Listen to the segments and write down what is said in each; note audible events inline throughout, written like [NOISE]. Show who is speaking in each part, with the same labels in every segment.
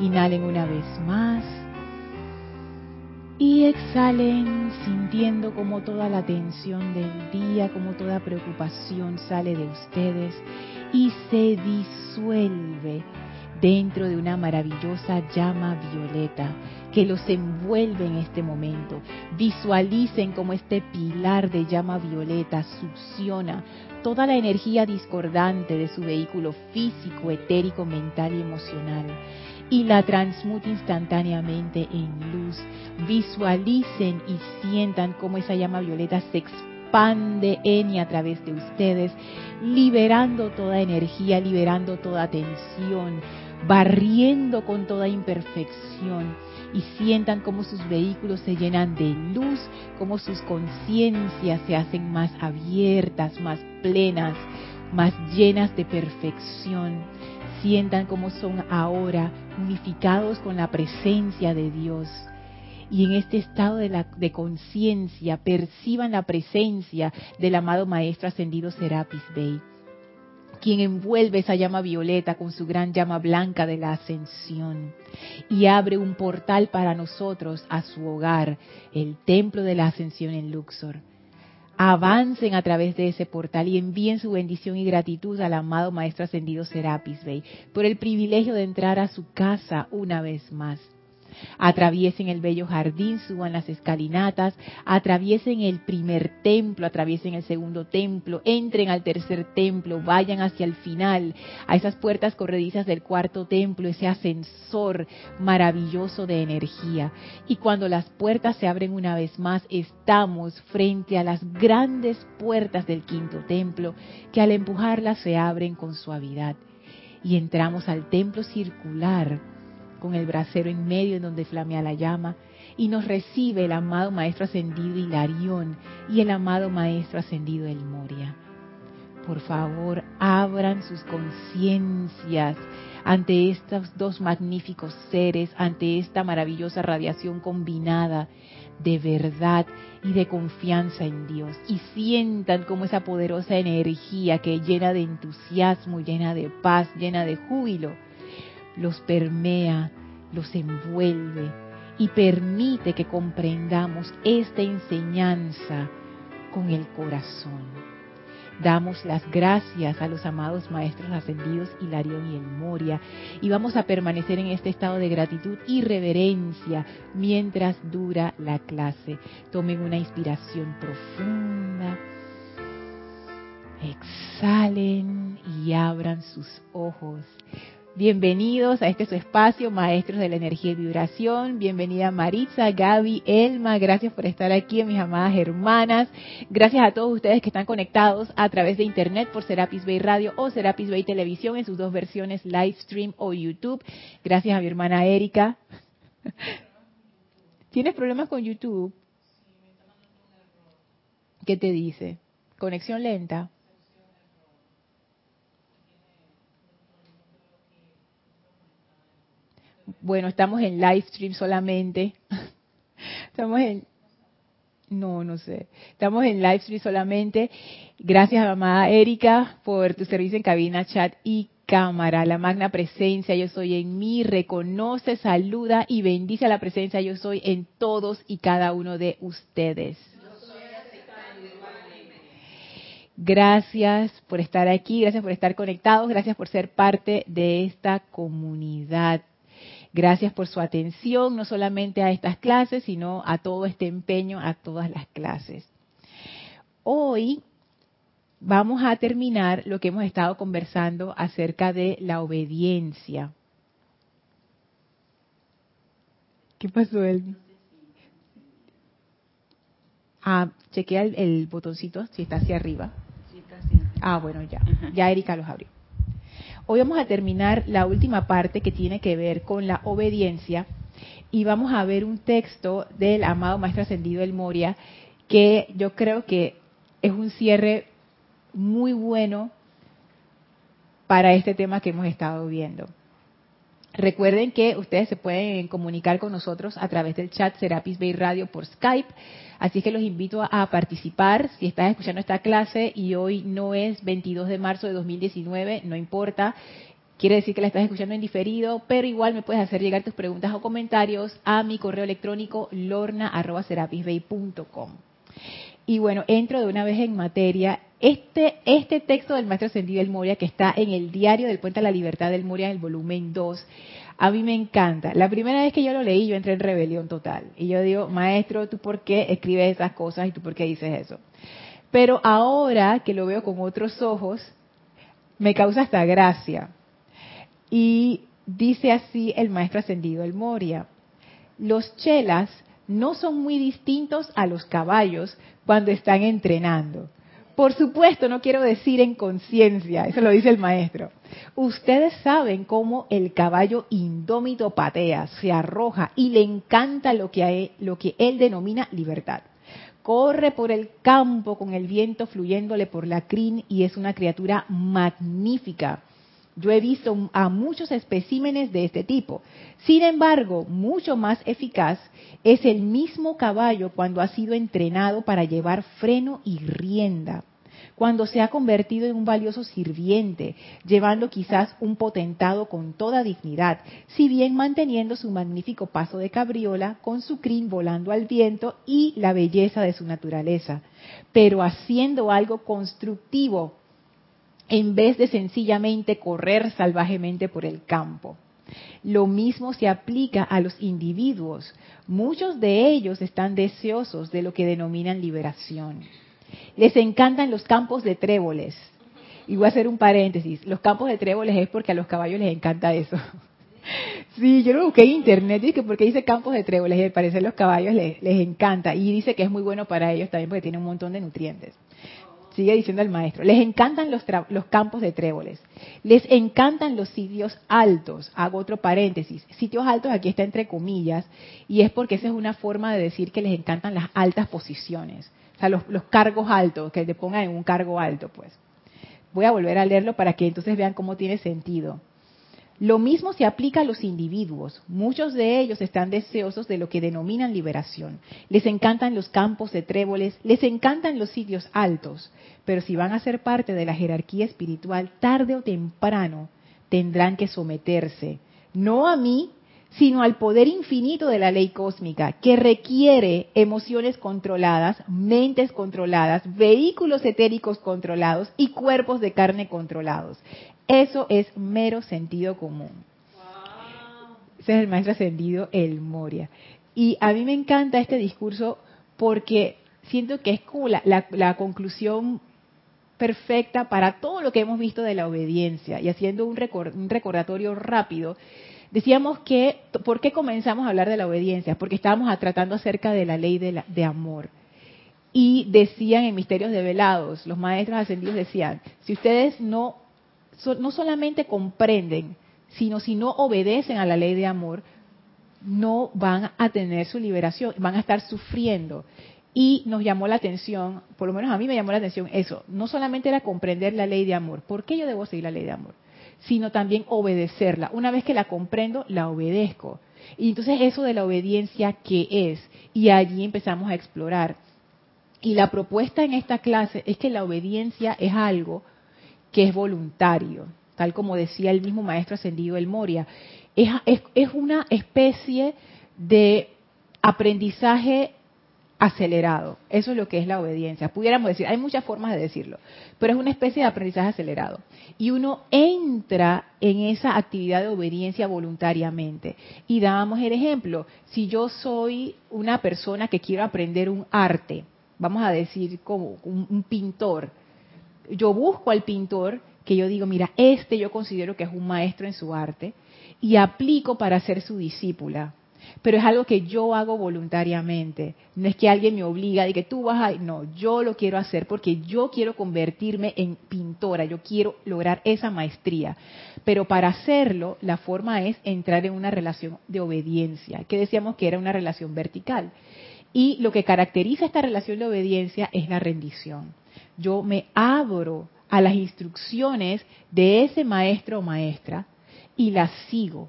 Speaker 1: Inhalen una vez más. Y exhalen sintiendo como toda la tensión del día, como toda preocupación sale de ustedes y se disuelve dentro de una maravillosa llama violeta que los envuelve en este momento. Visualicen como este pilar de llama violeta succiona toda la energía discordante de su vehículo físico, etérico, mental y emocional y la transmute instantáneamente en luz. Visualicen y sientan cómo esa llama violeta se expande en y a través de ustedes, liberando toda energía, liberando toda tensión, barriendo con toda imperfección y sientan cómo sus vehículos se llenan de luz, cómo sus conciencias se hacen más abiertas, más plenas, más llenas de perfección. Sientan cómo son ahora unificados con la presencia de Dios. Y en este estado de, de conciencia perciban la presencia del amado Maestro Ascendido Serapis Bey quien envuelve esa llama violeta con su gran llama blanca de la ascensión y abre un portal para nosotros a su hogar, el templo de la ascensión en Luxor. Avancen a través de ese portal y envíen su bendición y gratitud al amado Maestro Ascendido Serapis Bey por el privilegio de entrar a su casa una vez más. Atraviesen el bello jardín, suban las escalinatas, atraviesen el primer templo, atraviesen el segundo templo, entren al tercer templo, vayan hacia el final, a esas puertas corredizas del cuarto templo, ese ascensor maravilloso de energía. Y cuando las puertas se abren una vez más, estamos frente a las grandes puertas del quinto templo, que al empujarlas se abren con suavidad. Y entramos al templo circular con el brasero en medio en donde flamea la llama, y nos recibe el amado Maestro Ascendido Hilarión y el amado Maestro Ascendido El Moria. Por favor, abran sus conciencias ante estos dos magníficos seres, ante esta maravillosa radiación combinada de verdad y de confianza en Dios. Y sientan como esa poderosa energía que llena de entusiasmo, llena de paz, llena de júbilo, los permea, los envuelve y permite que comprendamos esta enseñanza con el corazón. Damos las gracias a los amados maestros ascendidos Hilarión y El Moria y vamos a permanecer en este estado de gratitud y reverencia mientras dura la clase. Tomen una inspiración profunda, exhalen y abran sus ojos. Bienvenidos a este su espacio, Maestros de la Energía y Vibración. Bienvenida Maritza, Gaby, Elma. Gracias por estar aquí, mis amadas hermanas. Gracias a todos ustedes que están conectados a través de Internet por Serapis Bay Radio o Serapis Bay Televisión en sus dos versiones, live stream o YouTube. Gracias a mi hermana Erika. ¿Tienes problemas con YouTube? ¿Qué te dice? ¿Conexión lenta? Bueno, estamos en live stream solamente. Estamos en... No, no sé. Estamos en live stream solamente. Gracias, mamá Erika, por tu servicio en cabina, chat y cámara. La magna presencia yo soy en mí, reconoce, saluda y bendice a la presencia yo soy en todos y cada uno de ustedes. Gracias por estar aquí, gracias por estar conectados, gracias por ser parte de esta comunidad. Gracias por su atención, no solamente a estas clases, sino a todo este empeño, a todas las clases. Hoy vamos a terminar lo que hemos estado conversando acerca de la obediencia. ¿Qué pasó, Elmi? Ah, chequea el, botoncito si está hacia arriba. Ah, bueno, ya. Ya Erika los abrió. Hoy vamos a terminar la última parte que tiene que ver con la obediencia y vamos a ver un texto del amado Maestro Ascendido El Moria que yo creo que es un cierre muy bueno para este tema que hemos estado viendo. Recuerden que ustedes se pueden comunicar con nosotros a través del chat Serapis Bay Radio por Skype, así que los invito a participar. Si estás escuchando esta clase y hoy no es 22 de marzo de 2019, no importa. quiere decir que la estás escuchando en diferido, pero igual me puedes hacer llegar tus preguntas o comentarios a mi correo electrónico lorna.serapisbay.com. Y bueno, entro de una vez en materia. Este, este texto del Maestro Ascendido del Moria, que está en el diario del Puente a la Libertad del Moria, en el volumen 2, a mí me encanta. La primera vez que yo lo leí, yo entré en rebelión total. Y yo digo, Maestro, ¿tú por qué escribes esas cosas y tú por qué dices eso? Pero ahora que lo veo con otros ojos, me causa hasta gracia. Y dice así el Maestro Ascendido del Moria. Los chelas no son muy distintos a los caballos cuando están entrenando. Por supuesto, no quiero decir en conciencia, eso lo dice el maestro. Ustedes saben cómo el caballo indómito patea, se arroja y le encanta lo que, él, lo que él denomina libertad. Corre por el campo con el viento fluyéndole por la crin y es una criatura magnífica yo he visto a muchos especímenes de este tipo. Sin embargo, mucho más eficaz es el mismo caballo cuando ha sido entrenado para llevar freno y rienda, cuando se ha convertido en un valioso sirviente, llevando quizás un potentado con toda dignidad, si bien manteniendo su magnífico paso de cabriola con su crin volando al viento y la belleza de su naturaleza, pero haciendo algo constructivo en vez de sencillamente correr salvajemente por el campo. Lo mismo se aplica a los individuos. Muchos de ellos están deseosos de lo que denominan liberación. Les encantan los campos de tréboles. Y voy a hacer un paréntesis. Los campos de tréboles es porque a los caballos les encanta eso. [LAUGHS] Sí, yo lo busqué en internet y que porque dice campos de tréboles y al parecer los caballos les, les encanta y dice que es muy bueno para ellos también porque tiene un montón de nutrientes sigue diciendo el maestro, les encantan los, los, campos de tréboles, les encantan los sitios altos, hago otro paréntesis, sitios altos aquí está entre comillas, y es porque esa es una forma de decir que les encantan las altas posiciones, o sea, los, los cargos altos, que te pongan en un cargo alto, pues. Voy a volver a leerlo para que entonces vean cómo tiene sentido. Lo mismo se aplica a los individuos. Muchos de ellos están deseosos de lo que denominan liberación. Les encantan los campos de tréboles, les encantan los sitios altos, pero si van a ser parte de la jerarquía espiritual, tarde o temprano tendrán que someterse, no a mí, sino al poder infinito de la ley cósmica, que requiere emociones controladas, mentes controladas, vehículos etéricos controlados y cuerpos de carne controlados. Eso es mero sentido común. Ese es el maestro ascendido, el Moria. Y a mí me encanta este discurso porque siento que es como la, conclusión perfecta para todo lo que hemos visto de la obediencia. Y haciendo un, un recordatorio rápido, decíamos que, ¿por qué comenzamos a hablar de la obediencia? Porque estábamos tratando acerca de la ley de, de amor. Y decían en Misterios Develados, los maestros ascendidos decían, si ustedes no no solamente comprenden, sino si no obedecen a la ley de amor, no van a tener su liberación, van a estar sufriendo. Y nos llamó la atención, por lo menos a mí me llamó la atención eso, no solamente era comprender la ley de amor, ¿por qué yo debo seguir la ley de amor? Sino también obedecerla. Una vez que la comprendo, la obedezco. Y entonces eso de la obediencia, ¿qué es? Y allí empezamos a explorar. Y la propuesta en esta clase es que la obediencia es algo que es voluntario, tal como decía el mismo maestro ascendido El Moria. Es, es, una especie de aprendizaje acelerado. Eso es lo que es la obediencia. Pudiéramos decir, hay muchas formas de decirlo, pero es una especie de aprendizaje acelerado. Y uno entra en esa actividad de obediencia voluntariamente. Y damos el ejemplo, si yo soy una persona que quiero aprender un arte, vamos a decir como un pintor, yo busco al pintor que yo digo, mira, este yo considero que es un maestro en su arte y aplico para ser su discípula. Pero es algo que yo hago voluntariamente. No es que alguien me obliga de que tú vas a... No, yo lo quiero hacer porque yo quiero convertirme en pintora, yo quiero lograr esa maestría. Pero para hacerlo, la forma es entrar en una relación de obediencia, que decíamos que era una relación vertical. Y lo que caracteriza esta relación de obediencia es la rendición yo me abro a las instrucciones de ese maestro o maestra y las sigo.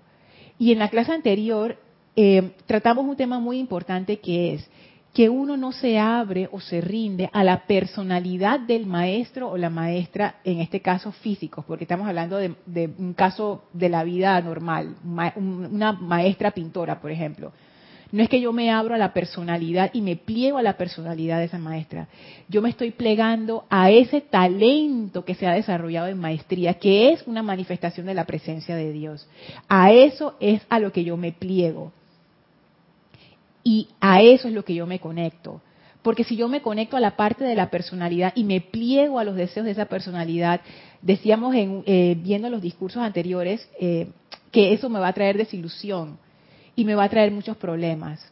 Speaker 1: Y en la clase anterior eh, tratamos un tema muy importante que es que uno no se abre o se rinde a la personalidad del maestro o la maestra, en este caso físicos, porque estamos hablando de, un caso de la vida normal, una maestra pintora, por ejemplo. No es que yo me abro a la personalidad y me pliego a la personalidad de esa maestra. Yo me estoy plegando a ese talento que se ha desarrollado en maestría, que es una manifestación de la presencia de Dios. A eso es a lo que yo me pliego. Y a eso es lo que yo me conecto. Porque si yo me conecto a la parte de la personalidad y me pliego a los deseos de esa personalidad, decíamos en, eh, viendo los discursos anteriores eh, que eso me va a traer desilusión y me va a traer muchos problemas.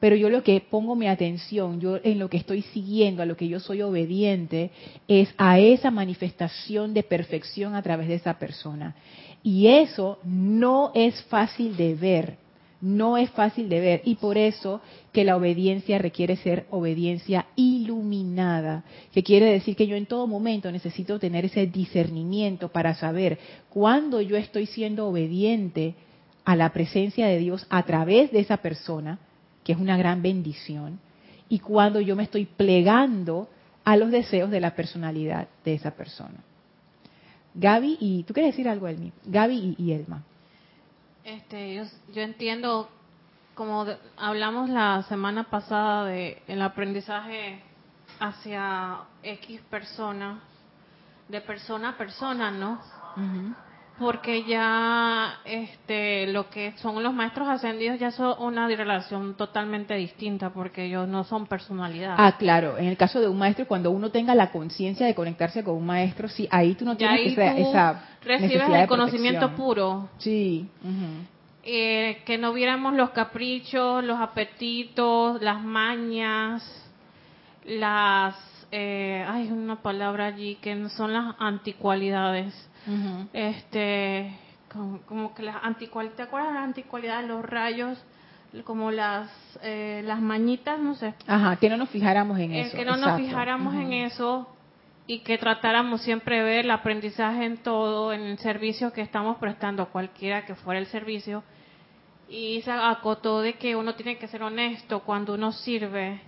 Speaker 1: Pero yo lo que pongo mi atención, yo en lo que estoy siguiendo, a lo que yo soy obediente, es a esa manifestación de perfección a través de esa persona. Y eso no es fácil de ver no es fácil de ver y por eso que la obediencia requiere ser obediencia iluminada, que quiere decir que yo en todo momento necesito tener ese discernimiento para saber cuándo yo estoy siendo obediente a la presencia de Dios a través de esa persona, que es una gran bendición, y cuando yo me estoy plegando a los deseos de la personalidad de esa persona. Gaby y tú quieres decir algo, Elmi. Gaby y Elma.
Speaker 2: Este, yo, entiendo, como hablamos la semana pasada de el aprendizaje hacia X persona, de persona a persona, ¿no? Porque ya este lo que son los maestros ascendidos ya son una relación totalmente distinta porque ellos no son personalidad.
Speaker 1: Ah, claro. En el caso de un maestro, cuando uno tenga la conciencia de conectarse con un maestro, sí, ahí tú no tienes esa, esa
Speaker 2: recibes el conocimiento puro.
Speaker 1: Sí.
Speaker 2: Eh, que no viéramos los caprichos, los apetitos, las mañas, las, eh, hay una palabra allí que son las anticualidades. Este, como, que las anticualidades, ¿te acuerdas de las anticualidades? Los rayos, como las eh, las mañitas, no sé.
Speaker 1: Ajá, que no nos fijáramos en eso.
Speaker 2: Que no nos fijáramos en eso y que tratáramos siempre de ver el aprendizaje en todo, en el servicio que estamos prestando, cualquiera que fuera el servicio. Y se acotó de que uno tiene que ser honesto cuando uno sirve.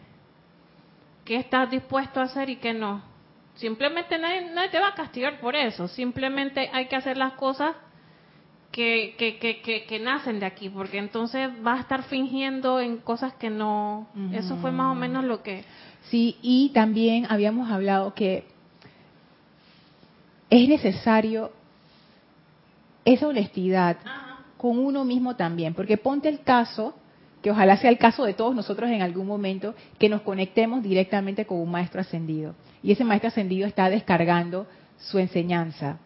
Speaker 2: ¿Qué estás dispuesto a hacer y qué no? Simplemente nadie, te va a castigar por eso. Simplemente hay que hacer las cosas que, que, que, que, nacen de aquí, porque entonces va a estar fingiendo en cosas que no. Eso fue más o menos lo que.
Speaker 1: Sí, y también habíamos hablado que es necesario esa honestidad con uno mismo también, porque ponte el caso, que ojalá sea el caso de todos nosotros en algún momento, que nos conectemos directamente con un maestro ascendido y ese maestro ascendido está descargando su enseñanza.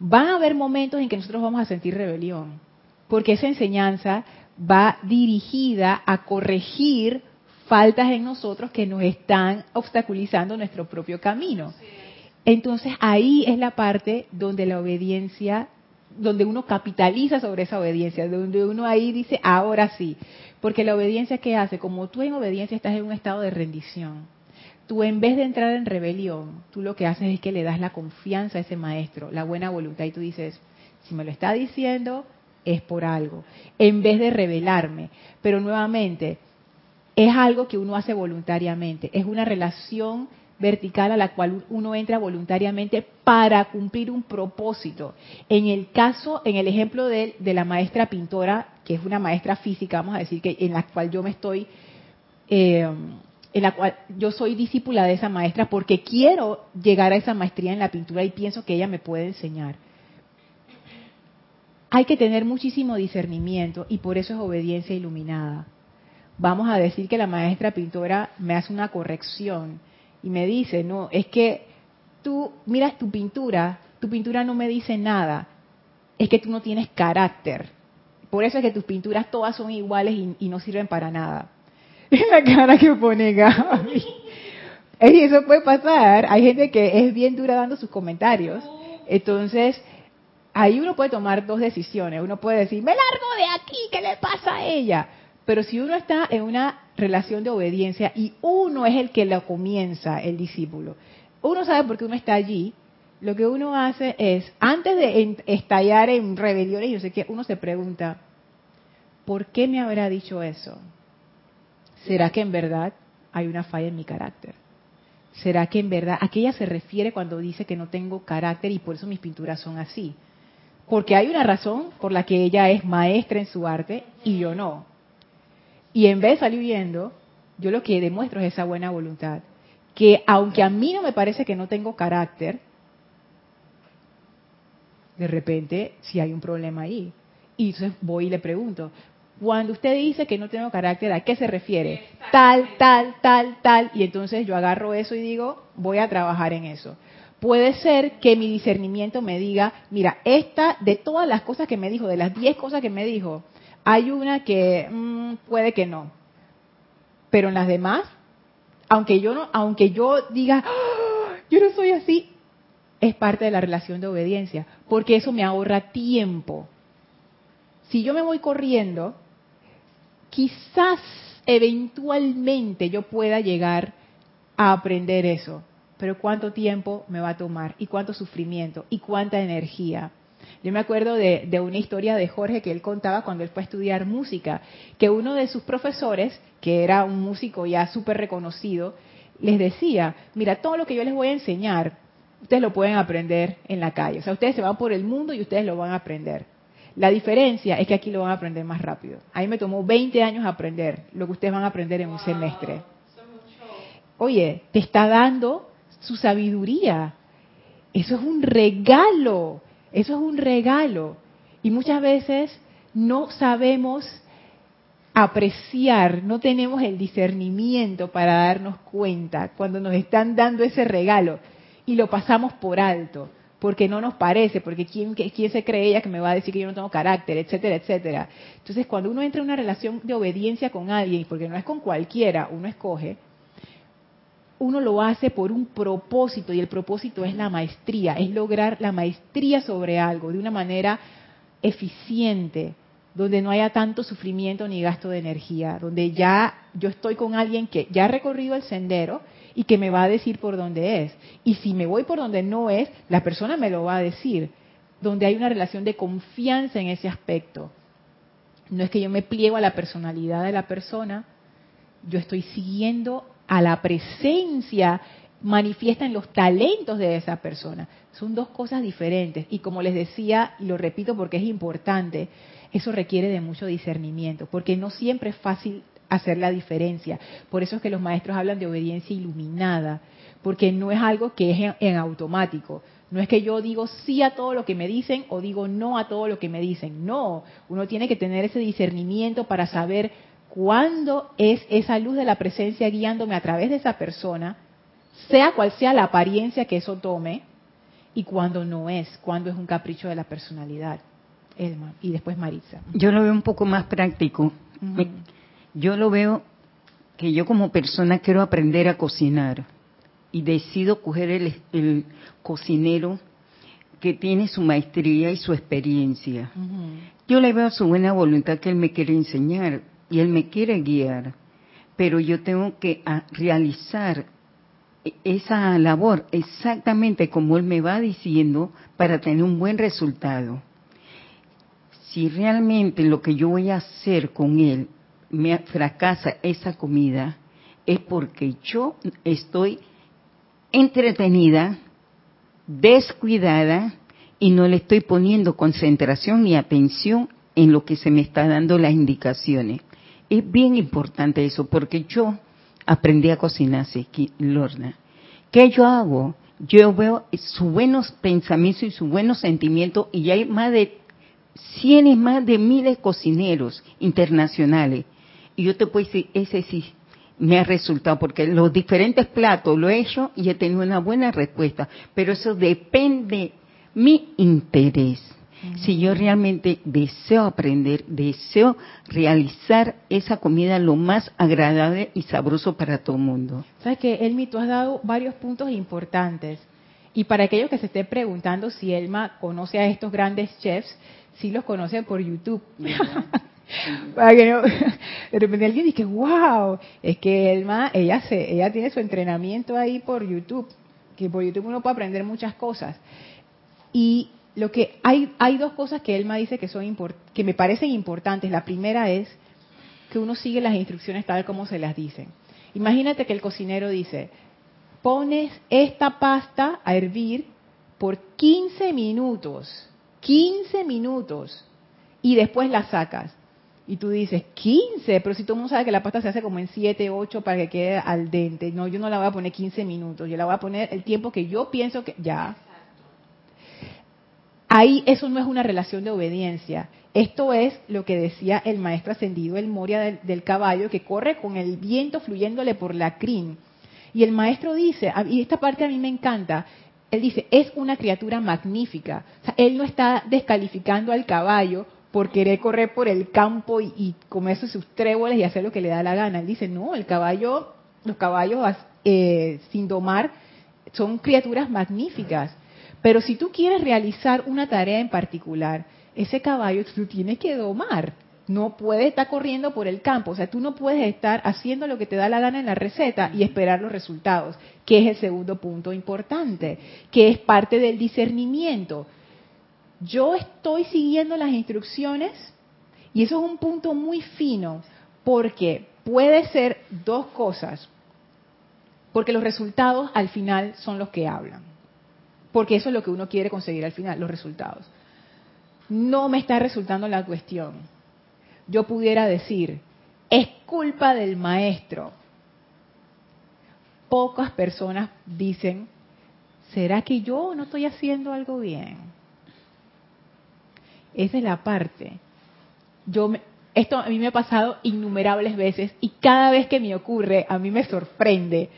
Speaker 1: Van a haber momentos en que nosotros vamos a sentir rebelión, porque esa enseñanza va dirigida a corregir faltas en nosotros que nos están obstaculizando nuestro propio camino. Entonces ahí es la parte donde la obediencia, donde uno capitaliza sobre esa obediencia, donde uno ahí dice, ahora sí, porque la obediencia que hace, como tú en obediencia estás en un estado de rendición, tú en vez de entrar en rebelión, tú lo que haces es que le das la confianza a ese maestro, la buena voluntad y tú dices, si me lo está diciendo, es por algo, en vez de rebelarme. Pero nuevamente, es algo que uno hace voluntariamente, es una relación vertical a la cual uno entra voluntariamente para cumplir un propósito. En el caso, en el ejemplo de, la maestra pintora, que es una maestra física, vamos a decir que en la cual yo me estoy, eh, en la cual yo soy discípula de esa maestra porque quiero llegar a esa maestría en la pintura y pienso que ella me puede enseñar. Hay que tener muchísimo discernimiento y por eso es obediencia iluminada. Vamos a decir que la maestra pintora me hace una corrección y me dice, no, es que tú miras tu pintura, tu pintura no me dice nada, es que tú no tienes carácter. Por eso es que tus pinturas todas son iguales y, no sirven para nada. [LAUGHS] Es la cara que pone Gaby. [LAUGHS] Y eso puede pasar. Hay gente que es bien dura dando sus comentarios. Entonces, ahí uno puede tomar dos decisiones. Uno puede decir, me largo de aquí, ¿qué le pasa a ella? Pero si uno está en una relación de obediencia y uno es el que lo comienza, el discípulo, uno sabe por qué uno está allí, lo que uno hace es, antes de estallar en rebeliones y no sé qué, uno se pregunta, ¿por qué me habrá dicho eso? ¿será que en verdad hay una falla en mi carácter? ¿Será que en verdad, a qué ella se refiere cuando dice que no tengo carácter y por eso mis pinturas son así? Porque hay una razón por la que ella es maestra en su arte y yo no. Y en vez de salir viendo, yo lo que demuestro es esa buena voluntad. Que aunque a mí no me parece que no tengo carácter, de repente si hay un problema ahí. Y entonces voy y le pregunto, cuando usted dice que no tengo carácter, ¿a qué se refiere? Tal, tal, tal, tal. Y entonces yo agarro eso y digo, voy a trabajar en eso. Puede ser que mi discernimiento me diga, mira, esta, de todas las cosas que me dijo, de las 10 cosas que me dijo, hay una que mm, puede que no. Pero en las demás, aunque yo no, aunque yo diga, ¡Ah! yo no soy así, es parte de la relación de obediencia, porque eso me ahorra tiempo. Si yo me voy corriendo, quizás eventualmente yo pueda llegar a aprender eso, pero ¿cuánto tiempo me va a tomar? ¿Y cuánto sufrimiento? ¿Y cuánta energía? Yo me acuerdo de, una historia de Jorge que él contaba cuando él fue a estudiar música, que uno de sus profesores, que era un músico ya súper reconocido, les decía, mira, todo lo que yo les voy a enseñar, ustedes lo pueden aprender en la calle. O sea, ustedes se van por el mundo y ustedes lo van a aprender. La diferencia es que aquí lo van a aprender más rápido. A mí me tomó 20 años aprender lo que ustedes van a aprender en un semestre. Oye, te está dando su sabiduría. Eso es un regalo. Eso es un regalo. Y muchas veces no sabemos apreciar, no tenemos el discernimiento para darnos cuenta cuando nos están dando ese regalo y lo pasamos por alto porque no nos parece, porque ¿quién, ¿quién se cree ella que me va a decir que yo no tengo carácter, etcétera, etcétera? Entonces, cuando uno entra en una relación de obediencia con alguien, porque no es con cualquiera, uno escoge, uno lo hace por un propósito y el propósito es la maestría, es lograr la maestría sobre algo de una manera eficiente, donde no haya tanto sufrimiento ni gasto de energía, donde ya yo estoy con alguien que ya ha recorrido el sendero y que me va a decir por dónde es. Y si me voy por donde no es, la persona me lo va a decir, donde hay una relación de confianza en ese aspecto. No es que yo me pliego a la personalidad de la persona, yo estoy siguiendo a la presencia manifiesta en los talentos de esa persona. Son dos cosas diferentes. Y como les decía, y lo repito porque es importante, eso requiere de mucho discernimiento, porque no siempre es fácil hacer la diferencia. Por eso es que los maestros hablan de obediencia iluminada, porque no es algo que es en, automático. No es que yo digo sí a todo lo que me dicen o digo no a todo lo que me dicen. No, uno tiene que tener ese discernimiento para saber cuándo es esa luz de la presencia guiándome a través de esa persona, sea cual sea la apariencia que eso tome, y cuándo no es, cuándo es un capricho de la personalidad. Elma, y después Maritza.
Speaker 3: Yo lo veo un poco más práctico yo lo veo que yo como persona quiero aprender a cocinar y decido coger el, cocinero que tiene su maestría y su experiencia. Yo le veo su buena voluntad que él me quiere enseñar y él me quiere guiar, pero yo tengo que ah, realizar esa labor exactamente como él me va diciendo para tener un buen resultado. Si realmente lo que yo voy a hacer con él me fracasa esa comida es porque yo estoy entretenida, descuidada y no le estoy poniendo concentración ni atención en lo que se me está dando las indicaciones. Es bien importante eso porque yo aprendí a cocinar Lorna. ¿Qué yo hago? Yo veo sus buenos pensamientos y sus buenos sentimientos y hay más de cientos, más de miles cocineros internacionales y yo te puedo decir, ese sí me ha resultado, porque los diferentes platos lo he hecho y he tenido una buena respuesta, pero eso depende mi interés. Si yo realmente deseo aprender, deseo realizar esa comida lo más agradable y sabroso para todo el mundo.
Speaker 1: Sabes que, Elmi, tú has dado varios puntos importantes. Y para aquellos que se estén preguntando si Elma conoce a estos grandes chefs, sí los conoce por YouTube. [LAUGHS] Para que no, de repente alguien dice, wow, es que Elma, ella, se, ella tiene su entrenamiento ahí por YouTube, que por YouTube uno puede aprender muchas cosas. Y lo que hay, hay dos cosas que Elma dice que, son que me parecen importantes. La primera es que uno sigue las instrucciones tal como se las dicen. Imagínate que el cocinero dice, pones esta pasta a hervir por 15 minutos, 15 minutos, y después la sacas. Y tú dices, 15, pero si todo el mundo sabe que la pasta se hace como en 7, 8 para que quede al dente. No, yo no la voy a poner 15 minutos, yo la voy a poner el tiempo que yo pienso que ya. Ahí eso no es una relación de obediencia. Esto es lo que decía el maestro ascendido, el Moria del, caballo, que corre con el viento fluyéndole por la crin. Y el maestro dice, y esta parte a mí me encanta, él dice, es una criatura magnífica. O sea, él no está descalificando al caballo por querer correr por el campo y, comerse sus tréboles y hacer lo que le da la gana. Él dice, no, el caballo, los caballos eh, sin domar son criaturas magníficas. Pero si tú quieres realizar una tarea en particular, ese caballo tú tienes que domar. No puede estar corriendo por el campo. O sea, tú no puedes estar haciendo lo que te da la gana en la receta y esperar los resultados, que es el segundo punto importante, que es parte del discernimiento yo estoy siguiendo las instrucciones y eso es un punto muy fino porque puede ser dos cosas. Porque los resultados al final son los que hablan. Porque eso es lo que uno quiere conseguir al final, los resultados. No me está resultando la cuestión. Yo pudiera decir, es culpa del maestro. Pocas personas dicen, ¿será que yo no estoy haciendo algo bien? Esa es la parte. Yo esto a mí me ha pasado innumerables veces y cada vez que me ocurre a mí me sorprende.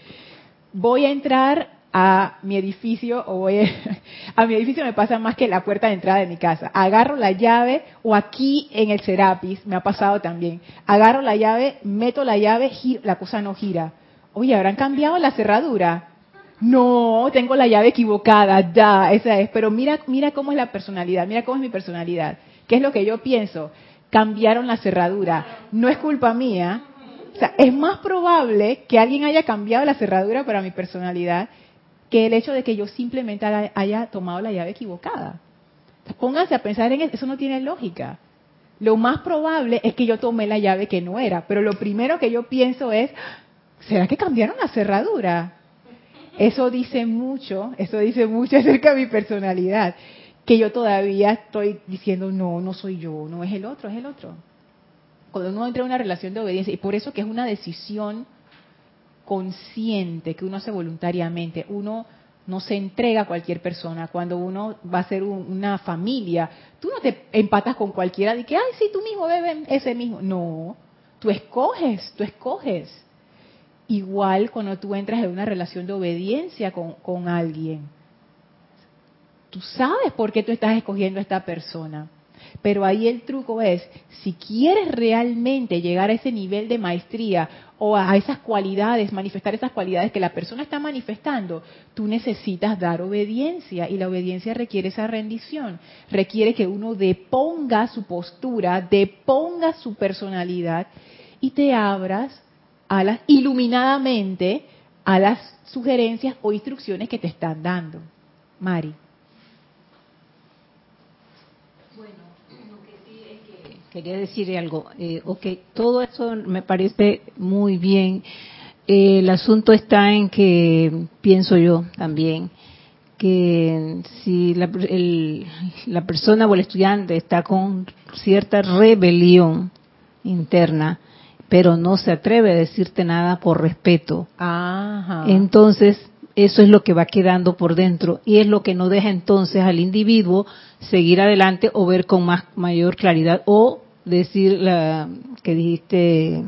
Speaker 1: Voy a entrar a mi edificio o voy a, [LAUGHS] a, mi edificio me pasa más que la puerta de entrada de mi casa. Agarro la llave o aquí en el Serapis me ha pasado también. Agarro la llave, meto la llave, la cosa no gira. Oye, habrán cambiado la cerradura. No, tengo la llave equivocada, ya, esa es. Pero mira, mira cómo es la personalidad, mira cómo es mi personalidad. ¿Qué es lo que yo pienso? Cambiaron la cerradura. No es culpa mía. O sea, es más probable que alguien haya cambiado la cerradura para mi personalidad que el hecho de que yo simplemente haya tomado la llave equivocada. pónganse a pensar en eso, eso no tiene lógica. Lo más probable es que yo tomé la llave que no era, pero lo primero que yo pienso es, ¿será que cambiaron la cerradura? Eso dice mucho, eso dice mucho acerca de mi personalidad, que yo todavía estoy diciendo, no, no soy yo, no es el otro, es el otro. Cuando uno entra en una relación de obediencia, y por eso que es una decisión consciente que uno hace voluntariamente, uno no se entrega a cualquier persona. Cuando uno va a ser una familia, tú no te empatas con cualquiera de que, ay, sí, tú mismo bebes ese mismo. No, tú escoges, tú escoges. Igual cuando tú entras en una relación de obediencia con, alguien. Tú sabes por qué tú estás escogiendo a esta persona. Pero ahí el truco es, si quieres realmente llegar a ese nivel de maestría o a esas cualidades, manifestar esas cualidades que la persona está manifestando, tú necesitas dar obediencia y la obediencia requiere esa rendición, requiere que uno deponga su postura, deponga su personalidad y te abras a las, iluminadamente a las sugerencias o instrucciones que te están dando. Mari.
Speaker 4: Bueno, lo que sí es que quería decir algo. Eh, ok, todo eso me parece muy bien. Eh, el asunto está en que, pienso yo también, que si la, la persona o el estudiante está con cierta rebelión interna, pero no se atreve a decirte nada por respeto. Entonces, eso es lo que va quedando por dentro y es lo que no deja entonces al individuo seguir adelante o ver con más mayor claridad o decir la que dijiste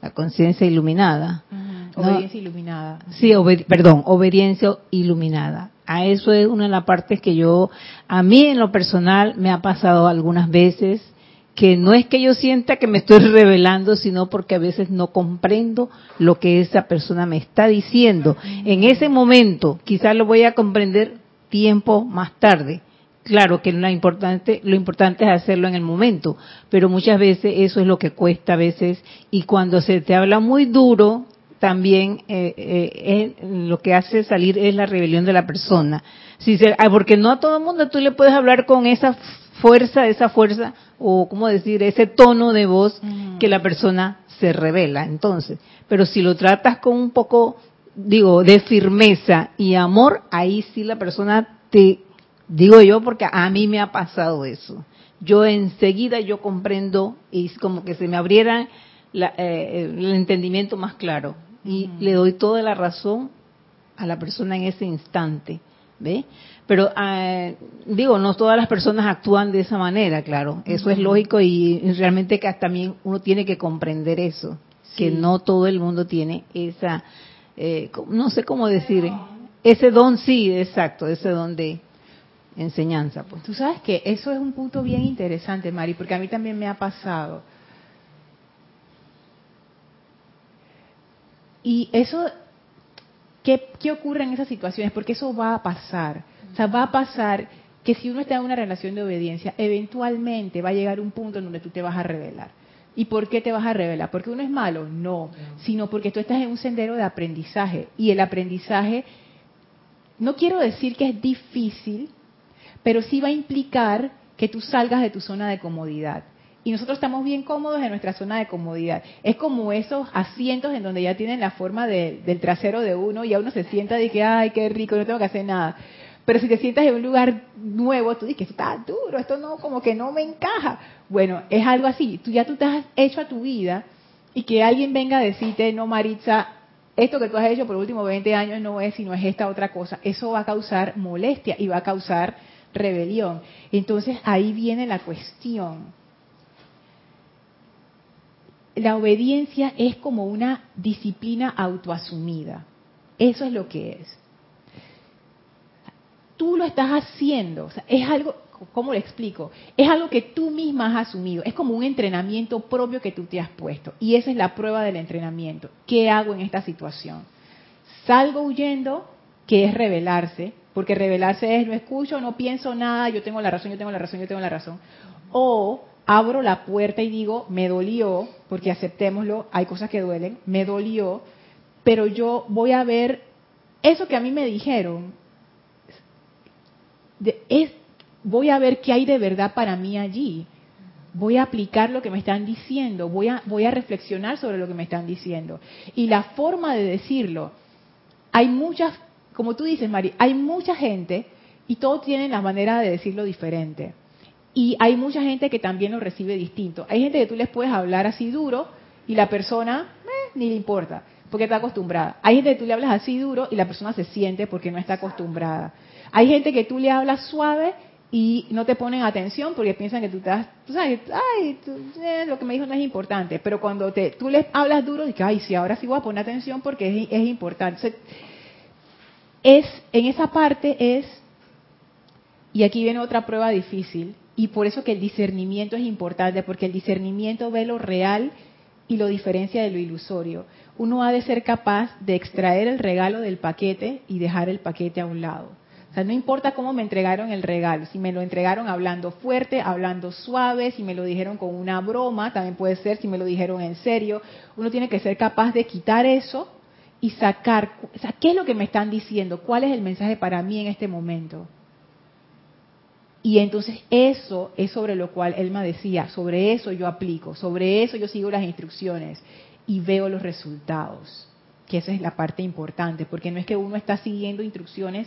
Speaker 4: la conciencia iluminada.
Speaker 1: Obediencia iluminada.
Speaker 4: Sí, perdón, obediencia iluminada. A eso es una de las partes que yo, a mí en lo personal, me ha pasado algunas veces que no es que yo sienta que me estoy revelando, sino porque a veces no comprendo lo que esa persona me está diciendo. En ese momento, quizás lo voy a comprender tiempo más tarde. Claro que lo importante, lo importante es hacerlo en el momento, pero muchas veces eso es lo que cuesta a veces y cuando se te habla muy duro, también eh, eh, lo que hace salir es la rebelión de la persona. Si se, ah, porque no a todo el mundo tú le puedes hablar con esa fuerza, esa fuerza, o cómo decir, ese tono de voz que la persona se revela. Entonces, pero si lo tratas con un poco, digo, de firmeza y amor, ahí sí la persona te, digo yo, porque a mí me ha pasado eso. Yo enseguida yo comprendo y es como que se me abriera eh, el entendimiento más claro y le doy toda la razón a la persona en ese instante. ¿Ve? Pero eh, digo, no todas las personas actúan de esa manera, claro. Eso es lógico y realmente que también uno tiene que comprender eso, que no todo el mundo tiene esa, eh, no sé cómo decir, ese don sí, exacto, ese don de enseñanza. Pues.
Speaker 1: Tú sabes que eso es un punto bien interesante, Mari, porque a mí también me ha pasado. Y eso ¿Qué, ocurre en esas situaciones? Porque eso va a pasar. O sea, va a pasar que si uno está en una relación de obediencia, eventualmente va a llegar un punto en donde tú te vas a revelar. ¿Y por qué te vas a revelar? ¿Porque uno es malo? No, sino porque tú estás en un sendero de aprendizaje. Y el aprendizaje, no quiero decir que es difícil, pero sí va a implicar que tú salgas de tu zona de comodidad y nosotros estamos bien cómodos en nuestra zona de comodidad. Es como esos asientos en donde ya tienen la forma del trasero de uno y a uno se sienta de que, ay, qué rico, no tengo que hacer nada. Pero si te sientas en un lugar nuevo, tú dices, está duro, esto no, como que no me encaja. Bueno, es algo así. Tú ya tú te has hecho a tu vida y que alguien venga a decirte, no, Maritza, esto que tú has hecho por los últimos 20 años no es, sino es esta otra cosa. Eso va a causar molestia y va a causar rebelión. Entonces ahí viene la cuestión la obediencia es como una disciplina autoasumida. Eso es lo que es. Tú lo estás haciendo, es algo, ¿cómo lo explico? Es algo que tú misma has asumido, es como un entrenamiento propio que tú te has puesto. Y esa es la prueba del entrenamiento. ¿Qué hago en esta situación? Salgo huyendo, que es revelarse, porque revelarse es no escucho, no pienso nada, yo tengo la razón, yo tengo la razón, yo tengo la razón. O abro la puerta y digo, me dolió, porque aceptémoslo, hay cosas que duelen, me dolió, pero yo voy a ver eso que a mí me dijeron, es, voy a ver qué hay de verdad para mí allí. Voy a aplicar lo que me están diciendo, voy a, voy a reflexionar sobre lo que me están diciendo. Y la forma de decirlo, hay muchas, como tú dices, Mari, hay mucha gente y todos tienen la manera de decirlo diferente. Y hay mucha gente que también lo recibe distinto. Hay gente que tú les puedes hablar así duro y la persona eh, ni le importa, porque está acostumbrada. Hay gente que tú le hablas así duro y la persona se siente porque no está acostumbrada. Hay gente que tú le hablas suave y no te ponen atención porque piensan que tú estás, tú sabes, ay, eh, lo que me dijo no es importante. Pero cuando te, tú les hablas duro, dices, ay, sí, ahora sí voy a poner atención porque es importante. Es, en esa parte es, y aquí viene otra prueba difícil, y por eso que el discernimiento es importante, porque el discernimiento ve lo real y lo diferencia de lo ilusorio. Uno ha de ser capaz de extraer el regalo del paquete y dejar el paquete a un lado. O sea, no importa cómo me entregaron el regalo, si me lo entregaron hablando fuerte, hablando suave, si me lo dijeron con una broma, también puede ser si me lo dijeron en serio. Uno tiene que ser capaz de quitar eso y sacar, o sea, ¿qué es lo que me están diciendo? ¿Cuál es el mensaje para mí en este momento? Y entonces eso es sobre lo cual Elma decía, sobre eso yo aplico, sobre eso yo sigo las instrucciones y veo los resultados, que esa es la parte importante, porque no es que uno está siguiendo instrucciones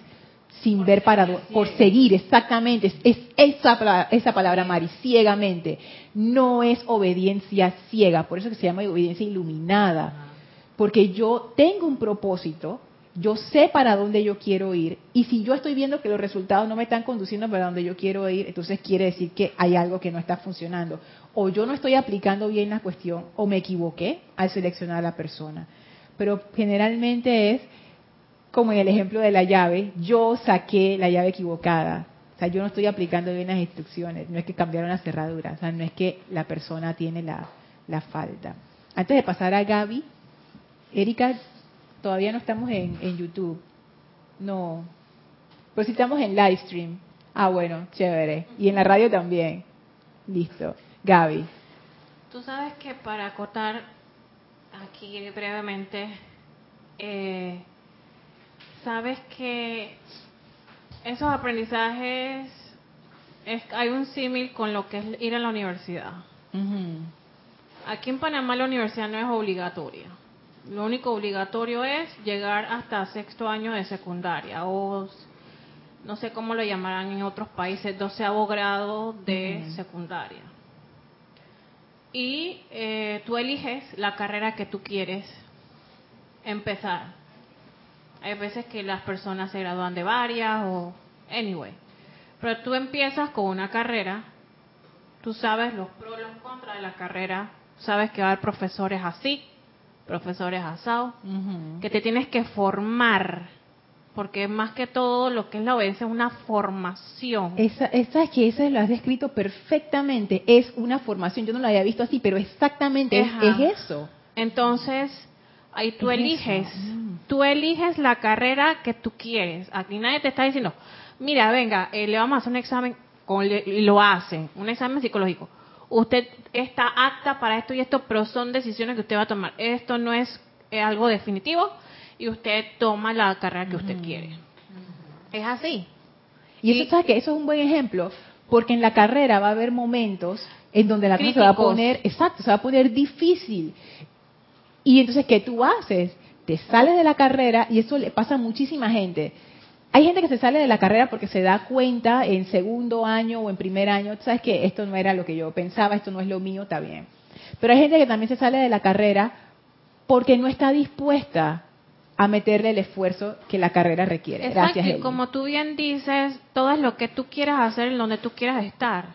Speaker 1: sin ver para por seguir exactamente es, esa esa palabra Mari ciegamente no es obediencia ciega por eso que se llama obediencia iluminada porque yo tengo un propósito yo sé para dónde yo quiero ir y si yo estoy viendo que los resultados no me están conduciendo para donde yo quiero ir, entonces quiere decir que hay algo que no está funcionando. O yo no estoy aplicando bien la cuestión o me equivoqué al seleccionar a la persona. Pero generalmente es como en el ejemplo de la llave, yo saqué la llave equivocada. O sea, yo no estoy aplicando bien las instrucciones, no es que cambiaron la cerradura, o sea, no es que la persona tiene la, la falta. Antes de pasar a Gaby, Erika Todavía no estamos en, en YouTube. No. Pero si estamos en live stream. Ah, bueno, chévere. Y en la radio también. Listo. Gaby.
Speaker 2: Tú sabes que para acotar aquí brevemente, eh, sabes que esos aprendizajes es, hay un símil con lo que es ir a la universidad. Aquí en Panamá la universidad no es obligatoria. Lo único obligatorio es llegar hasta sexto año de secundaria o no sé cómo lo llamarán en otros países, doceavo grado de secundaria. Y eh, tú eliges la carrera que tú quieres empezar. Hay veces que las personas se gradúan de varias o anyway. Pero tú empiezas con una carrera, tú sabes los pros y los contras de la carrera, sabes que va a haber profesores así, profesores asados, que te tienes que formar, porque más que todo lo que es la obediencia es una formación.
Speaker 1: Esa, esa que esa lo has descrito perfectamente, es una formación, yo no lo había visto así, pero exactamente es, eso.
Speaker 2: Entonces, ahí tú eliges, mm. tú eliges la carrera que tú quieres, aquí nadie te está diciendo, mira, venga, eh, le vamos a hacer un examen, con, lo hacen, un examen psicológico. Usted está apta para esto y esto, pero son decisiones que usted va a tomar. Esto no es eh, algo definitivo y usted toma la carrera que usted quiere. Es así.
Speaker 1: Y, eso, ¿sabes que Eso es un buen ejemplo, porque en la carrera va a haber momentos en donde la cosa se va a poner, exacto, se va a poner difícil. Y entonces, ¿qué tú haces? Te sales de la carrera y eso le pasa a muchísima gente hay gente que se sale de la carrera porque se da cuenta en segundo año o en primer año, sabes que esto no era lo que yo pensaba, esto no es lo mío, está bien. Pero hay gente que también se sale de la carrera porque no está dispuesta a meterle el esfuerzo que la carrera requiere. Gracias.
Speaker 2: Y como tú bien dices, todo es lo que tú quieras hacer en donde tú quieras estar.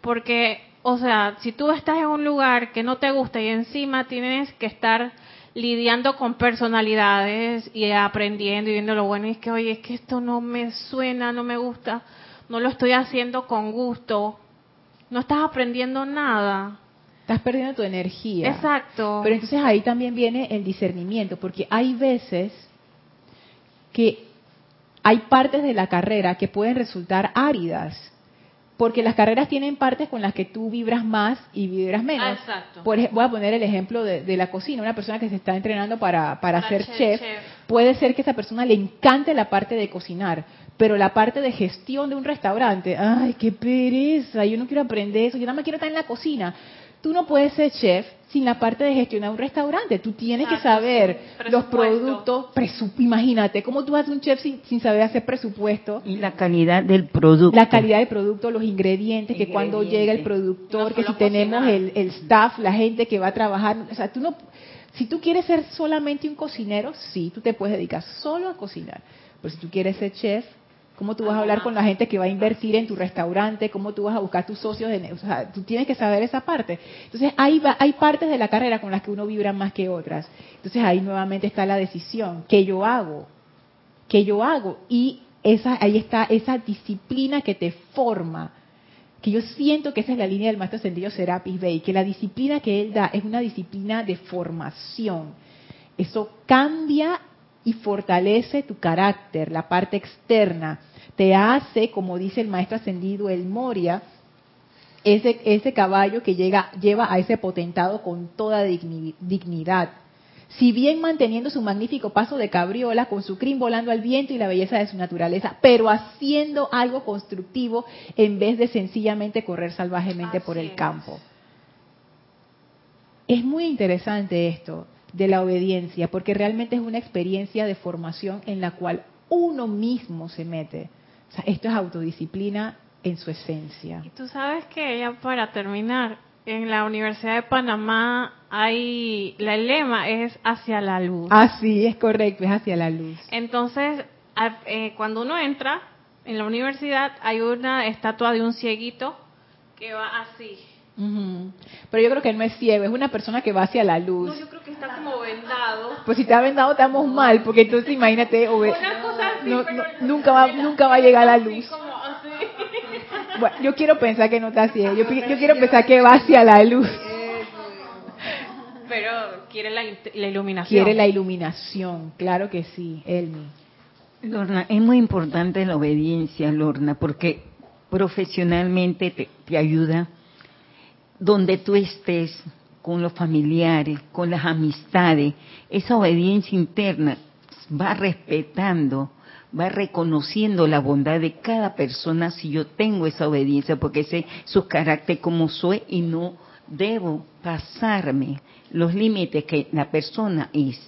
Speaker 2: Porque, o sea, si tú estás en un lugar que no te gusta y encima tienes que estar lidiando con personalidades y aprendiendo y viendo lo bueno y es que, oye, es que esto no me suena, no me gusta, no lo estoy haciendo con gusto, no estás aprendiendo nada.
Speaker 1: Estás perdiendo tu energía.
Speaker 2: Exacto.
Speaker 1: Pero entonces ahí también viene el discernimiento, porque hay veces que hay partes de la carrera que pueden resultar áridas porque las carreras tienen partes con las que tú vibras más y vibras menos. Ah,
Speaker 2: exacto.
Speaker 1: voy a poner el ejemplo de, la cocina. Una persona que se está entrenando para, para, ser chef, puede ser que esa persona le encante la parte de cocinar, pero la parte de gestión de un restaurante, ay, qué pereza, yo no quiero aprender eso, yo nada más quiero estar en la cocina. Tú no puedes ser chef sin la parte de gestionar un restaurante. Tú tienes que saber los productos. Imagínate, ¿cómo tú haces un chef sin, saber hacer presupuesto?
Speaker 3: Y la calidad del producto.
Speaker 1: La calidad del producto, los ingredientes, que cuando llega el productor, que si tenemos el, el, staff, la gente que va a trabajar. O sea, tú no. Si tú quieres ser solamente un cocinero, sí, tú te puedes dedicar solo a cocinar. Pero si tú quieres ser chef, ¿Cómo tú vas a hablar con la gente que va a invertir en tu restaurante? ¿Cómo tú vas a buscar tus socios? De, o sea, tú tienes que saber esa parte. Entonces, hay, hay partes de la carrera con las que uno vibra más que otras. Entonces, ahí nuevamente está la decisión. ¿Qué yo hago? ¿Qué yo hago? Y esa, ahí está esa disciplina que te forma. Que yo siento que esa es la línea del maestro ascendido Serapis Bey. Que la disciplina que él da es una disciplina de formación. Eso cambia y fortalece tu carácter, la parte externa. Te hace, como dice el maestro ascendido El Moria, ese, ese caballo que llega, lleva a ese potentado con toda dignidad. Si bien manteniendo su magnífico paso de cabriola, con su crin volando al viento y la belleza de su naturaleza, pero haciendo algo constructivo en vez de sencillamente correr salvajemente por el campo. Es muy interesante esto de la obediencia, porque realmente es una experiencia de formación en la cual uno mismo se mete. O sea, esto es autodisciplina en su esencia.
Speaker 2: Y tú sabes que ya para terminar, en la Universidad de Panamá hay, la lema es hacia la luz.
Speaker 1: Ah, sí, es correcto, es hacia la luz.
Speaker 2: Entonces, eh, cuando uno entra en la universidad, hay una estatua de un cieguito que va así
Speaker 1: pero yo creo que no es ciego, es una persona que va hacia la luz.
Speaker 2: No, yo creo que está como vendado.
Speaker 1: Pues si está vendado estamos mal, porque entonces imagínate, nunca va, nunca va a llegar a la luz. Bueno, yo quiero pensar que no está ciego, yo, quiero pensar que va hacia la luz.
Speaker 2: Pero quiere la, iluminación.
Speaker 1: Quiere la iluminación, claro que sí, Elmi.
Speaker 3: Lorna, es muy importante la obediencia, Lorna, porque profesionalmente te, te ayuda donde tú estés, con los familiares, con las amistades, esa obediencia interna va respetando, va reconociendo la bondad de cada persona si yo tengo esa obediencia, porque sé su carácter como soy y no debo pasarme los límites que la persona es.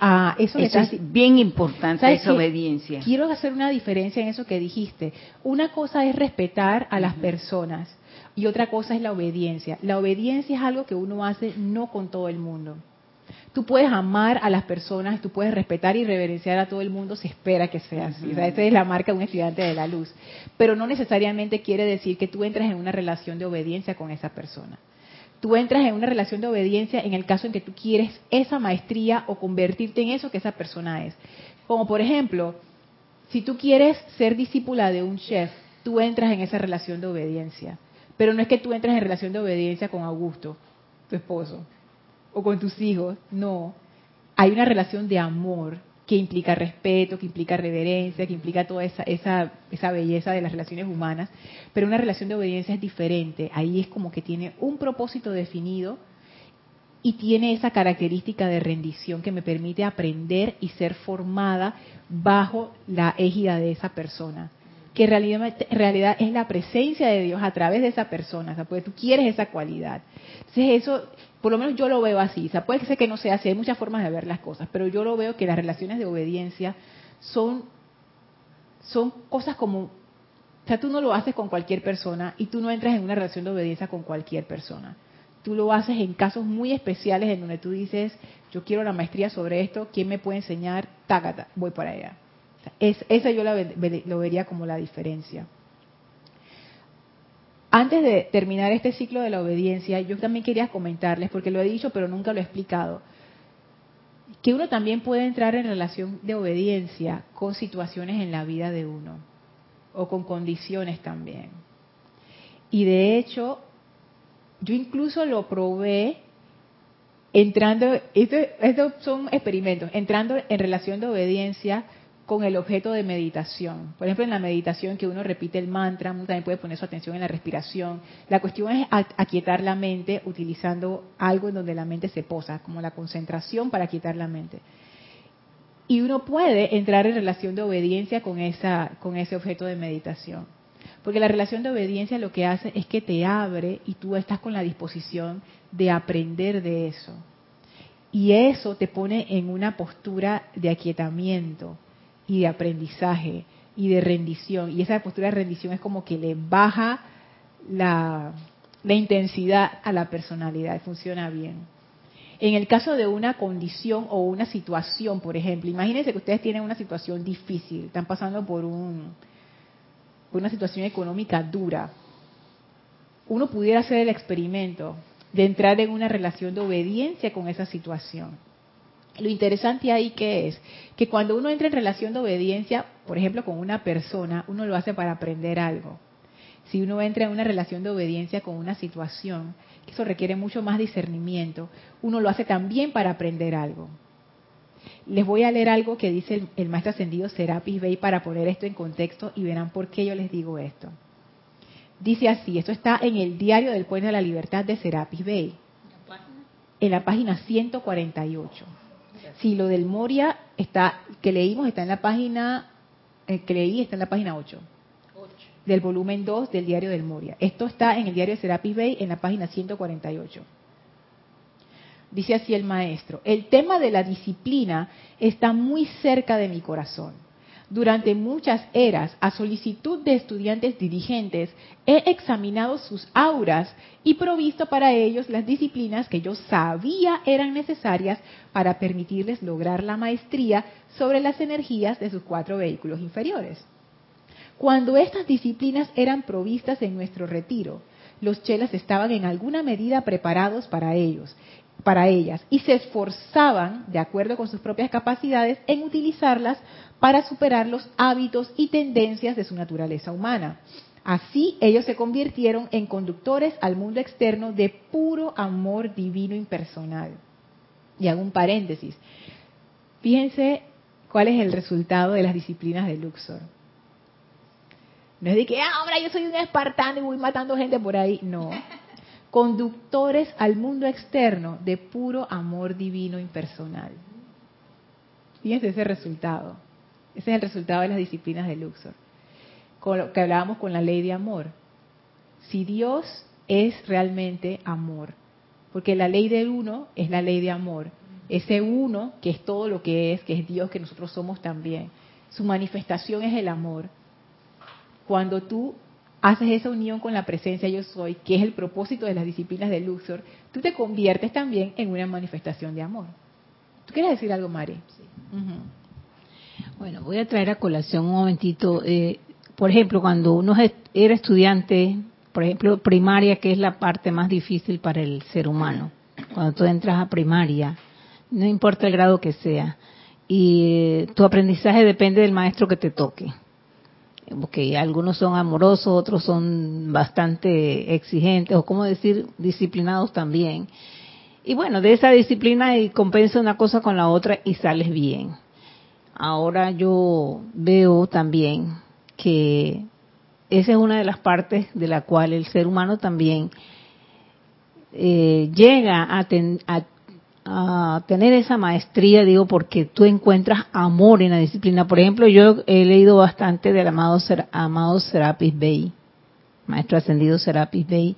Speaker 1: Ah, eso,
Speaker 3: eso es bien importante, esa obediencia.
Speaker 1: Quiero hacer una diferencia en eso que dijiste. Una cosa es respetar a las personas y otra cosa es la obediencia. La obediencia es algo que uno hace no con todo el mundo. Tú puedes amar a las personas, tú puedes respetar y reverenciar a todo el mundo, se espera que sea así. esa es la marca de un estudiante de la luz. Pero no necesariamente quiere decir que tú entres en una relación de obediencia con esa persona tú entras en una relación de obediencia en el caso en que tú quieres esa maestría o convertirte en eso que esa persona es. Como por ejemplo, si tú quieres ser discípula de un chef, tú entras en esa relación de obediencia. Pero no es que tú entres en relación de obediencia con Augusto, tu esposo, o con tus hijos, no. Hay una relación de amor que implica respeto, que implica reverencia, que implica toda esa, esa, esa belleza de las relaciones humanas, pero una relación de obediencia es diferente, ahí es como que tiene un propósito definido y tiene esa característica de rendición que me permite aprender y ser formada bajo la égida de esa persona que en realidad, es la presencia de Dios a través de esa persona, o sea, porque tú quieres esa cualidad. Entonces eso, por lo menos yo lo veo así, o sea, puede ser que no sea así, hay muchas formas de ver las cosas, pero yo lo veo que las relaciones de obediencia son, son cosas como, o sea, tú no lo haces con cualquier persona y tú no entras en una relación de obediencia con cualquier persona. Tú lo haces en casos muy especiales en donde tú dices, yo quiero la maestría sobre esto, ¿quién me puede enseñar? Tácata, voy para allá. Es, esa yo lo vería como la diferencia. Antes de terminar este ciclo de la obediencia, yo también quería comentarles, porque lo he dicho pero nunca lo he explicado, que uno también puede entrar en relación de obediencia con situaciones en la vida de uno, o con condiciones también. Y de hecho, yo incluso lo probé entrando, estos son experimentos, entrando en relación de obediencia con el objeto de meditación. Por ejemplo, en la meditación que uno repite el mantra, uno también puede poner su atención en la respiración. La cuestión es aquietar la mente utilizando algo en donde la mente se posa, como la concentración para aquietar la mente. Y uno puede entrar en relación de obediencia con, esa, con ese objeto de meditación. Porque la relación de obediencia lo que hace es que te abre y tú estás con la disposición de aprender de eso. Y eso te pone en una postura de aquietamiento y de aprendizaje y de rendición. Y esa postura de rendición es como que le baja la, intensidad a la personalidad, funciona bien. En el caso de una condición o una situación, por ejemplo, imagínense que ustedes tienen una situación difícil, están pasando por, un, por una situación económica dura. Uno pudiera hacer el experimento de entrar en una relación de obediencia con esa situación lo interesante ahí que es que cuando uno entra en relación de obediencia, por ejemplo, con una persona, uno lo hace para aprender algo. Si uno entra en una relación de obediencia con una situación, eso requiere mucho más discernimiento, uno lo hace también para aprender algo. Les voy a leer algo que dice el, maestro ascendido Serapis Bey para poner esto en contexto y verán por qué yo les digo esto. Dice así, esto está en el diario del Puente de la Libertad de Serapis Bey, en la página 148. Sí, lo del Moria está, que leímos está en la página, eh, que leí está en la página 8. Del volumen 2 del diario del Moria. Esto está en el diario de Serapis Bay en la página 148. Dice así el maestro, el tema de la disciplina está muy cerca de mi corazón durante muchas eras, a solicitud de estudiantes dirigentes, he examinado sus auras y provisto para ellos las disciplinas que yo sabía eran necesarias para permitirles lograr la maestría sobre las energías de sus cuatro vehículos inferiores. Cuando estas disciplinas eran provistas en nuestro retiro, los chelas estaban en alguna medida preparados para ellos, para ellas, y se esforzaban, de acuerdo con sus propias capacidades, en utilizarlas para superar los hábitos y tendencias de su naturaleza humana. Así ellos se convirtieron en conductores al mundo externo de puro amor divino impersonal. Y hago un paréntesis. Fíjense cuál es el resultado de las disciplinas de Luxor. No es de que, ah, ahora yo soy un espartano y voy matando gente por ahí. No. [LAUGHS] Conductores al mundo externo de puro amor divino impersonal. Fíjense ese resultado Ese es el resultado de las disciplinas de Luxor. Con lo que hablábamos con la ley de amor. Si Dios es realmente amor, porque la ley del uno es la ley de amor. Ese uno, que es todo lo que es, que es Dios, que nosotros somos también. Su manifestación es el amor. Cuando tú haces esa unión con la presencia yo soy, que es el propósito de las disciplinas de Luxor, tú te conviertes también en una manifestación de amor. ¿Tú quieres decir algo, Mari? Sí.
Speaker 4: Bueno, voy a traer a colación un momentito. Eh, por ejemplo, cuando uno era estudiante, por ejemplo, primaria, que es la parte más difícil para el ser humano, cuando tú entras a primaria, no importa el grado que sea, y tu aprendizaje depende del maestro que te toque. Porque algunos son amorosos, otros son bastante exigentes, o como decir, disciplinados también. Y bueno, de esa disciplina y compensa una cosa con la otra y sales bien. Ahora yo veo también que esa es una de las partes de la cual el ser humano también eh, llega a, a, tener esa maestría, digo, porque tú encuentras amor en la disciplina. Por ejemplo, yo he leído bastante del amado, amado Serapis Bey, maestro ascendido Serapis Bey,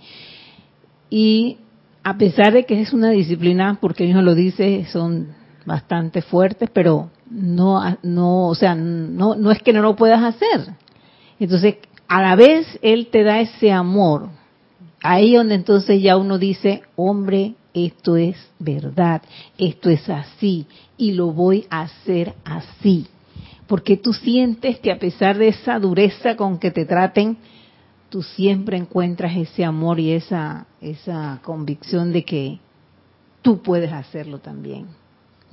Speaker 4: y a pesar de que es una disciplina, porque él lo dice, son bastante fuertes, pero no, no, o sea, no, no es que no lo puedas hacer. Entonces, a la vez Él te da ese amor. Ahí donde entonces ya uno dice, hombre, esto es verdad, esto es así y lo voy a hacer así. Porque tú sientes que a pesar de esa dureza con que te traten, tú siempre encuentras ese amor y esa, esa convicción de que tú puedes hacerlo también.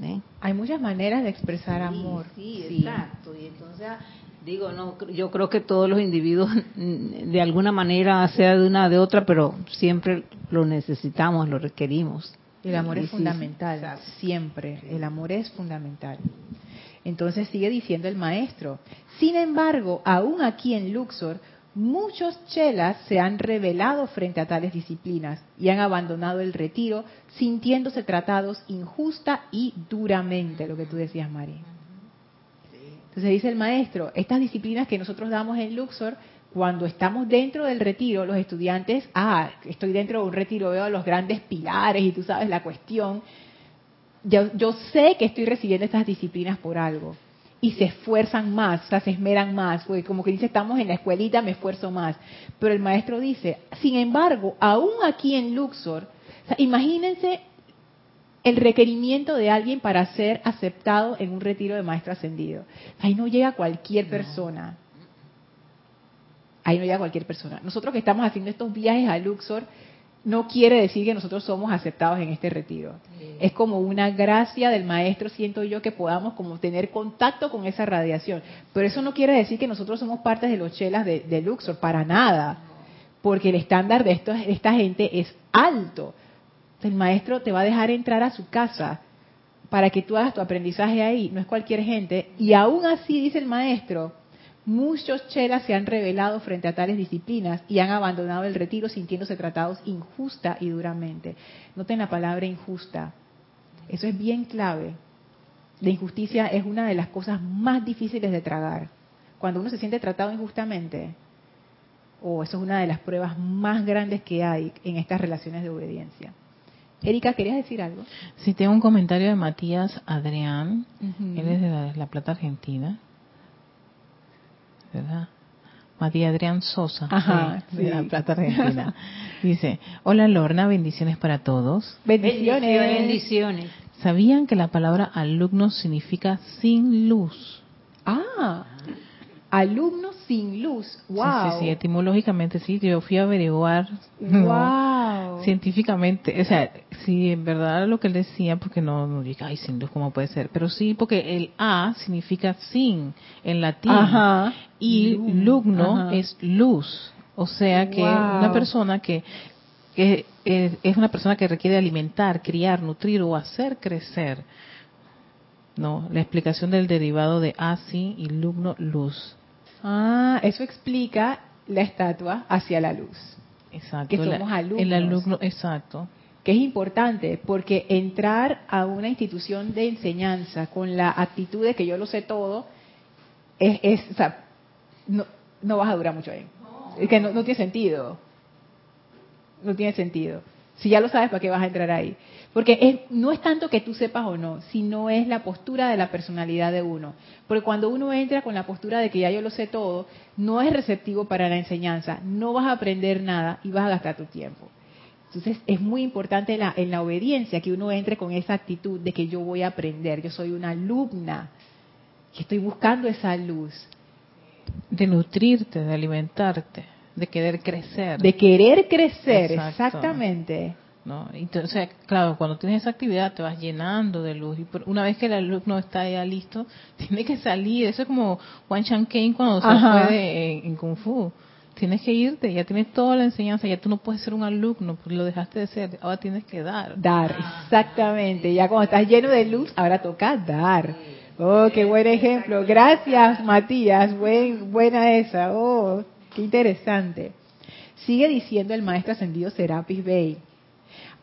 Speaker 1: ¿eh? Hay muchas maneras de expresar amor.
Speaker 4: Sí, exacto. Y entonces Digo, no, yo creo que todos los individuos, [LAUGHS] de alguna manera, sea de una de otra, pero siempre lo necesitamos, lo requerimos.
Speaker 1: El amor es fundamental, siempre. El amor es fundamental. Entonces sigue diciendo el maestro. Sin embargo, aún aquí en Luxor, muchos chelas se han revelado frente a tales disciplinas y han abandonado el retiro, sintiéndose tratados injusta y duramente, lo que tú decías, María. Entonces dice el maestro, estas disciplinas que nosotros damos en Luxor, cuando estamos dentro del retiro, los estudiantes, ah, estoy dentro de un retiro, veo los grandes pilares y tú sabes la cuestión. Yo, yo sé que estoy recibiendo estas disciplinas por algo. Y se esfuerzan más, o sea, se esmeran más, porque como que dice, estamos en la escuelita, me esfuerzo más. Pero el maestro dice, sin embargo, aún aquí en Luxor, imagínense el requerimiento de alguien para ser aceptado en un retiro de maestro ascendido. Ahí no llega cualquier persona. Ahí no llega cualquier persona. Nosotros que estamos haciendo estos viajes a Luxor, no quiere decir que nosotros somos aceptados en este retiro. Es como una gracia del maestro, siento yo, que podamos como tener contacto con esa radiación. Pero eso no quiere decir que nosotros somos parte de los chelas de, Luxor, para nada. Porque el estándar de esta gente es alto el maestro te va a dejar entrar a su casa para que tú hagas tu aprendizaje ahí, no es cualquier gente. Y aún así, dice el maestro, muchos chelas se han revelado frente a tales disciplinas y han abandonado el retiro sintiéndose tratados injusta y duramente. Noten la palabra injusta. Eso es bien clave. La injusticia es una de las cosas más difíciles de tragar. Cuando uno se siente tratado injustamente, o eso es una de las pruebas más grandes que hay en estas relaciones de obediencia. Erika, ¿querías decir algo?
Speaker 5: Sí, tengo un comentario de Matías Adrián. Él es de la, Plata Argentina. ¿Verdad? Matías Adrián Sosa,
Speaker 1: Ajá,
Speaker 5: de la Plata Argentina. [LAUGHS] Dice, hola Lorna, bendiciones para todos.
Speaker 1: Bendiciones.
Speaker 4: Bendiciones.
Speaker 5: ¿Sabían que la palabra alumno significa sin luz?
Speaker 1: Ah, alumno sin luz. Wow.
Speaker 5: Sí, sí, sí, etimológicamente sí. Yo fui a averiguar. [LAUGHS]
Speaker 1: Wow.
Speaker 5: científicamente, o sea, sí, en verdad lo que él decía, porque no, no diga, ay, sin luz, ¿cómo puede ser? Pero sí, porque el A significa sin en latín.
Speaker 1: Ajá.
Speaker 5: Y lugno es luz. O sea que una persona que, que es una persona que requiere alimentar, criar, nutrir o hacer crecer. No, la explicación del derivado de asi y lugno luz.
Speaker 1: Ah, eso explica la estatua hacia la luz.
Speaker 5: Exacto.
Speaker 1: Que somos alumnos.
Speaker 5: El alumno, exacto.
Speaker 1: Que es importante porque entrar a una institución de enseñanza con la actitud de que yo lo sé todo es, es o sea, no, no vas a durar mucho ahí. Es que no, no tiene sentido. No tiene sentido. Si ya lo sabes, ¿para qué vas a entrar ahí? Porque es, no es tanto que tú sepas o no, sino es la postura de la personalidad de uno. Porque cuando uno entra con la postura de que ya yo lo sé todo, no es receptivo para la enseñanza, no vas a aprender nada y vas a gastar tu tiempo. Entonces es muy importante en la, en la obediencia que uno entre con esa actitud de que yo voy a aprender, yo soy una alumna, que estoy buscando esa luz.
Speaker 5: De nutrirte, de alimentarte, de querer crecer.
Speaker 1: De querer crecer,
Speaker 5: Exacto.
Speaker 1: exactamente.
Speaker 5: ¿No? Entonces, claro, cuando tienes esa actividad te vas llenando de luz y una vez que el alumno está ya listo, [LAUGHS] tiene que salir. Eso es como Juan Chan Kane cuando se
Speaker 1: Ajá.
Speaker 5: fue de- en, en Kung Fu. Tienes que irte, ya tienes toda la enseñanza, ya tú no puedes ser un alumno, porque lo dejaste de ser, ahora tienes que dar.
Speaker 1: Dar, exactamente. Ya cuando estás lleno de luz, ahora toca dar. Oh, qué buen ejemplo. Gracias, Matías. Buen, buena esa. Oh, qué interesante. Sigue diciendo el maestro ascendido Serapis Bey.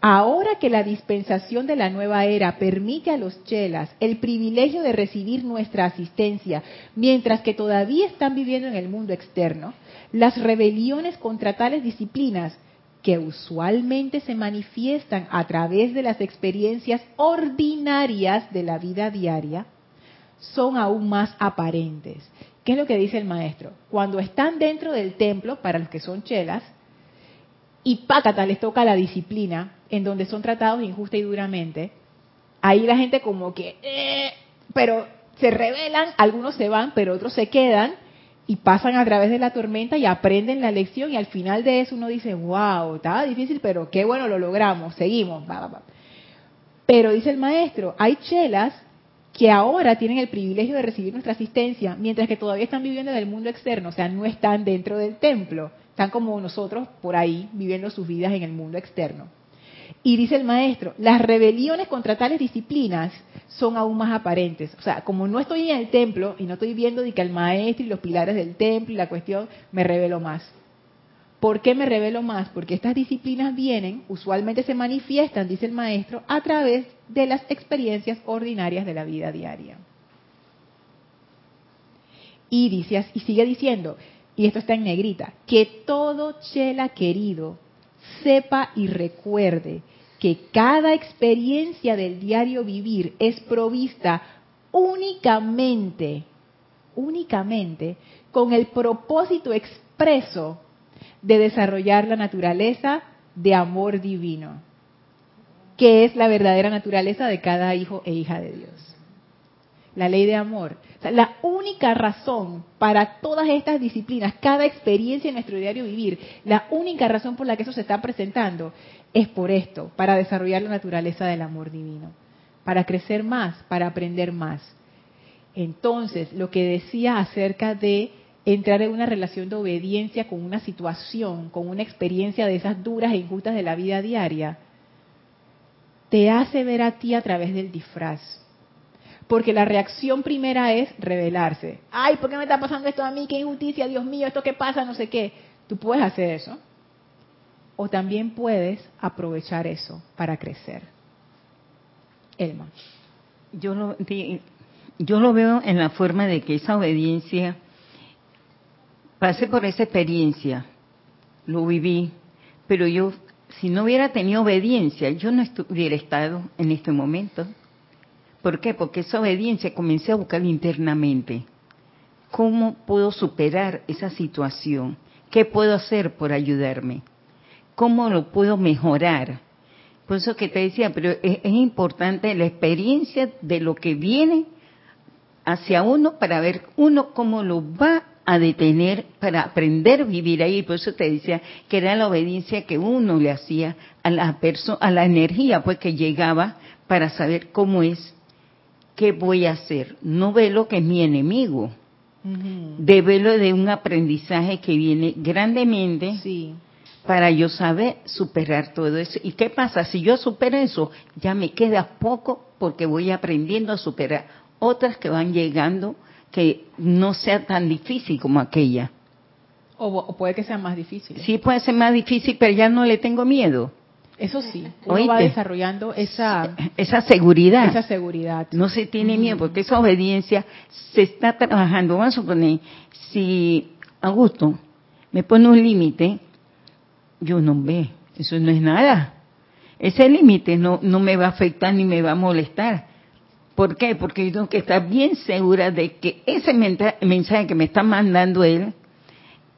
Speaker 1: Ahora que la dispensación de la nueva era permite a los chelas el privilegio de recibir nuestra asistencia, mientras que todavía están viviendo en el mundo externo, las rebeliones contra tales disciplinas, que usualmente se manifiestan a través de las experiencias ordinarias de la vida diaria, son aún más aparentes. ¿Qué es lo que dice el maestro? Cuando están dentro del templo, para los que son chelas, y pácata les toca la disciplina, en donde son tratados injusta y duramente, ahí la gente como que, eh, pero se rebelan, algunos se van, pero otros se quedan y pasan a través de la tormenta y aprenden la lección y al final de eso uno dice, wow, estaba difícil, pero qué bueno lo logramos, seguimos. va, va, va". Pero dice el maestro, hay chelas que ahora tienen el privilegio de recibir nuestra asistencia, mientras que todavía están viviendo en el mundo externo, o sea, no están dentro del templo, están como nosotros por ahí viviendo sus vidas en el mundo externo. Y dice el maestro, las rebeliones contra tales disciplinas son aún más aparentes. O sea, como no estoy en el templo y no estoy viendo de que el maestro y los pilares del templo y la cuestión, me revelo más. ¿Por qué me revelo más? Porque estas disciplinas vienen, usualmente se manifiestan, dice el maestro, a través de las experiencias ordinarias de la vida diaria. Y, dice, y sigue diciendo, y esto está en negrita, que todo chela querido sepa y recuerde que cada experiencia del diario vivir es provista únicamente, únicamente con el propósito expreso de desarrollar la naturaleza de amor divino, que es la verdadera naturaleza de cada hijo e hija de Dios. La ley de amor. La única razón para todas estas disciplinas, cada experiencia en nuestro diario vivir, la única razón por la que eso se está presentando es por esto, para desarrollar la naturaleza del amor divino, para crecer más, para aprender más. Entonces, lo que decía acerca de entrar en una relación de obediencia con una situación, con una experiencia de esas duras e injustas de la vida diaria, te hace ver a ti a través del disfraz. Porque la reacción primera es rebelarse. Ay, ¿por qué me está pasando esto a mí? ¡Qué injusticia! Dios mío, ¿esto qué pasa? No sé qué. Tú puedes hacer eso. O también puedes aprovechar eso para crecer. Elma.
Speaker 3: Yo lo, yo lo veo en la forma de que esa obediencia, pasé por esa experiencia, lo viví, pero yo, si no hubiera tenido obediencia, yo no hubiera estado en este momento. ¿Por qué? Porque esa obediencia comencé a buscar internamente. ¿Cómo puedo superar esa situación? ¿Qué puedo hacer por ayudarme? ¿Cómo lo puedo mejorar? Por eso que te decía, pero es, importante la experiencia de lo que viene hacia uno para ver uno cómo lo va a detener para aprender a vivir ahí. Por eso te decía que era la obediencia que uno le hacía a la a la energía pues que llegaba para saber cómo es, qué voy a hacer. No ve lo que es mi enemigo, de verlo de un aprendizaje que viene grandemente
Speaker 1: Sí.
Speaker 3: para yo saber superar todo eso. ¿Y qué pasa? Si yo supero eso, ya me queda poco porque voy aprendiendo a superar otras que van llegando que no sea tan difícil como aquella.
Speaker 1: O, o puede que sea más difícil.
Speaker 3: Sí puede ser más difícil, pero ya no le tengo miedo.
Speaker 1: Eso sí, uno va desarrollando esa,
Speaker 3: esa seguridad.
Speaker 1: Esa seguridad.
Speaker 3: No se tiene miedo, porque esa obediencia se está trabajando. Vamos a suponer, si Augusto me pone un límite, yo no ve, eso no es nada. Ese límite no, no me va a afectar ni me va a molestar. ¿Por qué? Porque yo tengo que estar bien segura de que ese mensaje que me está mandando él,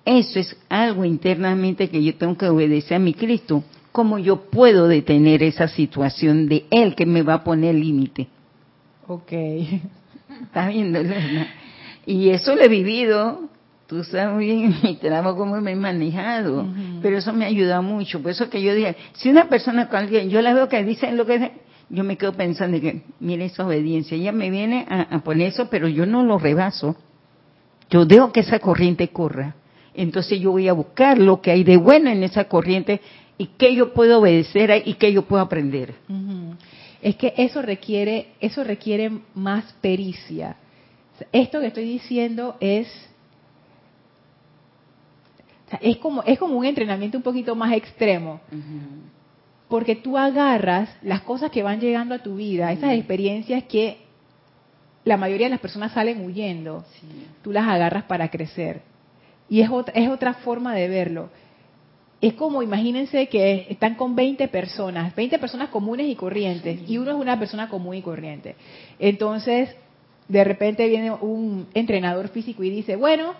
Speaker 3: eso es algo internamente que yo tengo que obedecer a mi Cristo ¿cómo yo puedo detener esa situación de él que me va a poner límite?
Speaker 1: Ok.
Speaker 3: ¿Estás viendo, Y eso lo he vivido, tú sabes muy bien [LAUGHS] mi trabajo, cómo me he manejado, pero eso me ha ayudado mucho. Por eso que yo dije, si una persona con alguien, yo la veo que dice lo que yo me quedo pensando que, mire esa obediencia, ella me viene a, a poner eso, pero yo no lo rebaso. Yo dejo que esa corriente corra. Entonces yo voy a buscar lo que hay de bueno en esa corriente y qué yo puedo obedecer y qué yo puedo aprender.
Speaker 1: Es que eso requiere, eso requiere más pericia. Esto que estoy diciendo es, es como, es como un entrenamiento un poquito más extremo. Porque tú agarras las cosas que van llegando a tu vida, esas experiencias que la mayoría de las personas salen huyendo, tú las agarras para crecer. Y es otra, es otra forma de verlo es como, imagínense que están con 20 personas, 20 personas comunes y corrientes, y uno es una persona común y corriente. Entonces, de repente viene un entrenador físico y dice, bueno,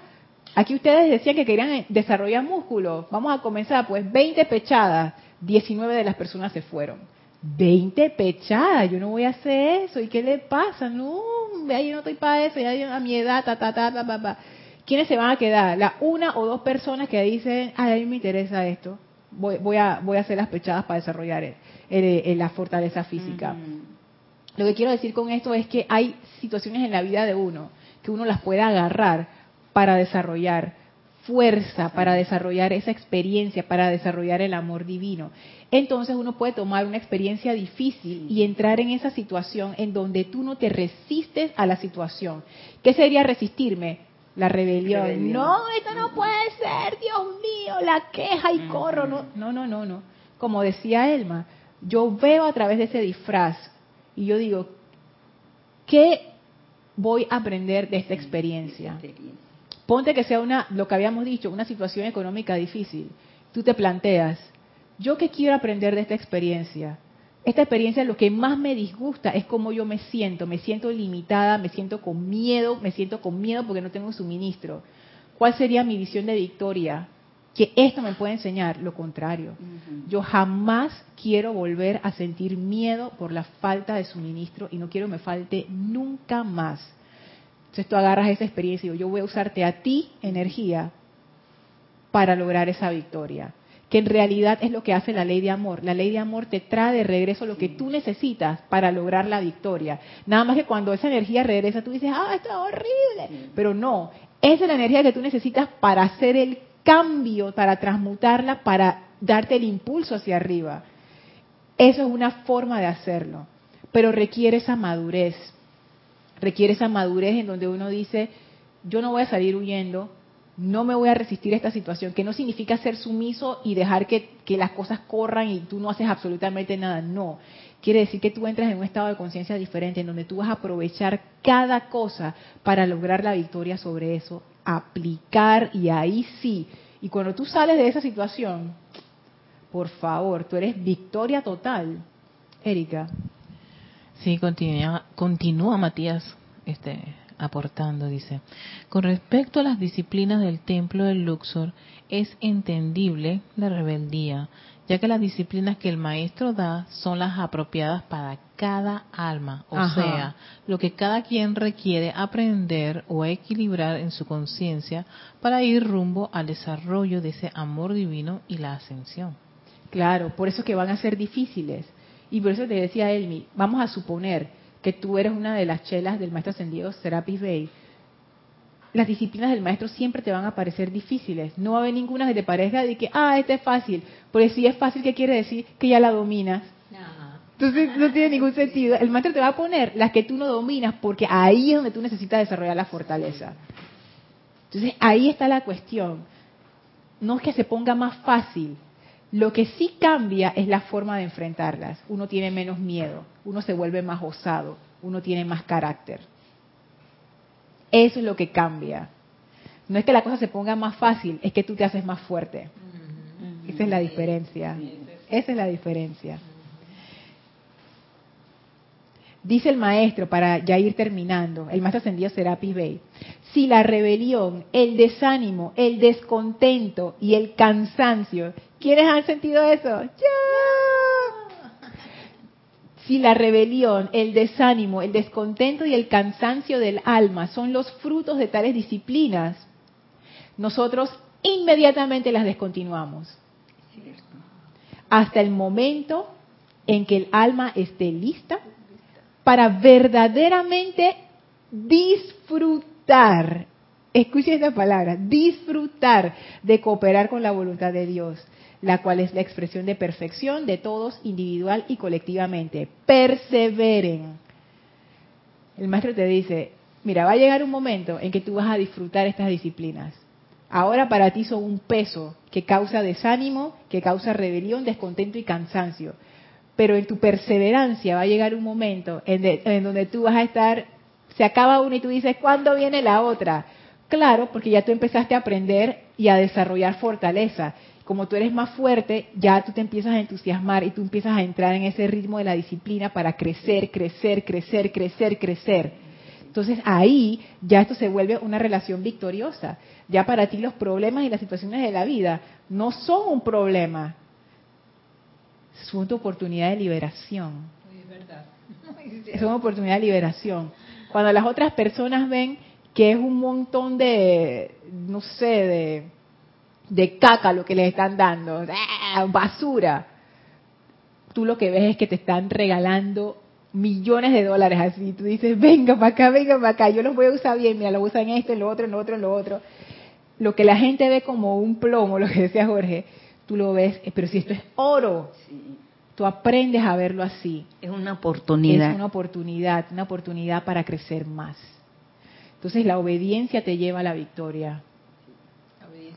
Speaker 1: aquí ustedes decían que querían desarrollar músculo, vamos a comenzar, pues 20 pechadas, 19 de las personas se fueron. 20 pechadas, yo no voy a hacer eso, ¿y qué le pasa? No, yo no estoy para eso, ya a mi edad, ta, ta, ta, ta, ta, ta. ¿Quiénes se van a quedar? La una o dos personas que dicen, a mí me interesa esto, voy, voy, a, voy a hacer las pechadas para desarrollar la fortaleza física. Lo que quiero decir con esto es que hay situaciones en la vida de uno que uno las puede agarrar para desarrollar fuerza, para desarrollar esa experiencia, para desarrollar el amor divino. Entonces uno puede tomar una experiencia difícil y entrar en esa situación en donde tú no te resistes a la situación. ¿Qué sería resistirme? La rebelión. No, esto no puede ser, Dios mío, la queja y corro. No, no, no, no, no. Como decía Elma, yo veo a través de ese disfraz y yo digo, ¿qué voy a aprender de esta experiencia? Ponte que sea una, lo que habíamos dicho, una situación económica difícil. Tú te planteas, ¿yo qué quiero aprender de esta experiencia? Esta experiencia lo que más me disgusta es cómo yo me siento. Me siento limitada, me siento con miedo, me siento con miedo porque no tengo suministro. ¿Cuál sería mi visión de victoria? Que esto me puede enseñar lo contrario. Yo jamás quiero volver a sentir miedo por la falta de suministro y no quiero que me falte nunca más. Entonces tú agarras esa experiencia y digo, yo voy a usarte a ti energía para lograr esa victoria que en realidad es lo que hace la ley de amor. La ley de amor te trae de regreso lo que tú necesitas para lograr la victoria. Nada más que cuando esa energía regresa, tú dices, ah, esto es horrible. Pero no, esa es la energía que tú necesitas para hacer el cambio, para transmutarla, para darte el impulso hacia arriba. Eso es una forma de hacerlo, pero requiere esa madurez. Requiere esa madurez en donde uno dice, yo no voy a salir huyendo, no me voy a resistir a esta situación, que no significa ser sumiso y dejar que, las cosas corran y tú no haces absolutamente nada, no. Quiere decir que tú entras en un estado de conciencia diferente, en donde tú vas a aprovechar cada cosa para lograr la victoria sobre eso, aplicar y ahí sí. Y cuando tú sales de esa situación, por favor, tú eres victoria total. Erika.
Speaker 5: Sí, continúa, continúa Matías. Este, aportando, dice, con respecto a las disciplinas del templo del Luxor, es entendible la rebeldía, ya que las disciplinas que el maestro da son las apropiadas para cada alma, o sea, lo que cada quien requiere aprender o equilibrar en su conciencia para ir rumbo al desarrollo de ese amor divino y la ascensión.
Speaker 1: Claro, por eso que van a ser difíciles. Y por eso te decía Elmi, vamos a suponer que tú eres una de las chelas del maestro ascendido Serapis Bey, las disciplinas del maestro siempre te van a parecer difíciles. No va a haber ninguna que te parezca de que, ah, esta es fácil. Porque si es fácil, ¿qué quiere decir? Que ya la dominas. Entonces no tiene ningún sentido. El maestro te va a poner las que tú no dominas porque ahí es donde tú necesitas desarrollar la fortaleza. Entonces ahí está la cuestión. No es que se ponga más fácil, Lo que sí cambia es la forma de enfrentarlas. Uno tiene menos miedo, uno se vuelve más osado, uno tiene más carácter. Eso es lo que cambia. No es que la cosa se ponga más fácil, es que tú te haces más fuerte. Esa es la diferencia. Esa es la diferencia. Dice el maestro, para ya ir terminando, el maestro ascendido Serapis Bey, si la rebelión, el desánimo, el descontento y el cansancio, ¿quiénes han sentido eso? ¡Ya! Si la rebelión, el desánimo, el descontento y el cansancio del alma son los frutos de tales disciplinas, nosotros inmediatamente las descontinuamos. Hasta el momento en que el alma esté lista para verdaderamente disfrutar, escuchen esta palabra, disfrutar de cooperar con la voluntad de Dios, la cual es la expresión de perfección de todos individual y colectivamente. Perseveren. El maestro te dice, mira, va a llegar un momento en que tú vas a disfrutar estas disciplinas. Ahora para ti son un peso que causa desánimo, que causa rebelión, descontento y cansancio pero en tu perseverancia va a llegar un momento en, donde tú vas a estar, se acaba una y tú dices, ¿cuándo viene la otra? Claro, porque ya tú empezaste a aprender y a desarrollar fortaleza. Como tú eres más fuerte, ya tú te empiezas a entusiasmar y tú empiezas a entrar en ese ritmo de la disciplina para crecer, crecer, crecer, crecer, crecer. Entonces ahí ya esto se vuelve una relación victoriosa. Ya para ti los problemas y las situaciones de la vida no son un problema, es una oportunidad de liberación. [LAUGHS] Es una oportunidad de liberación. Cuando las otras personas ven que es un montón de, no sé, de, de caca lo que les están dando, ¡ah! basura, tú lo que ves es que te están regalando millones de dólares así. Tú dices, venga para acá, venga para acá, yo los voy a usar bien, mira, lo usan en esto, en lo otro, en lo otro, en lo otro. Lo que la gente ve como un plomo, [LAUGHS] lo que decía Jorge, tú lo ves, eh, pero si esto es oro, tú aprendes a verlo así.
Speaker 3: Es una oportunidad.
Speaker 1: Es una oportunidad, una oportunidad para crecer más. Entonces la obediencia te lleva a la victoria.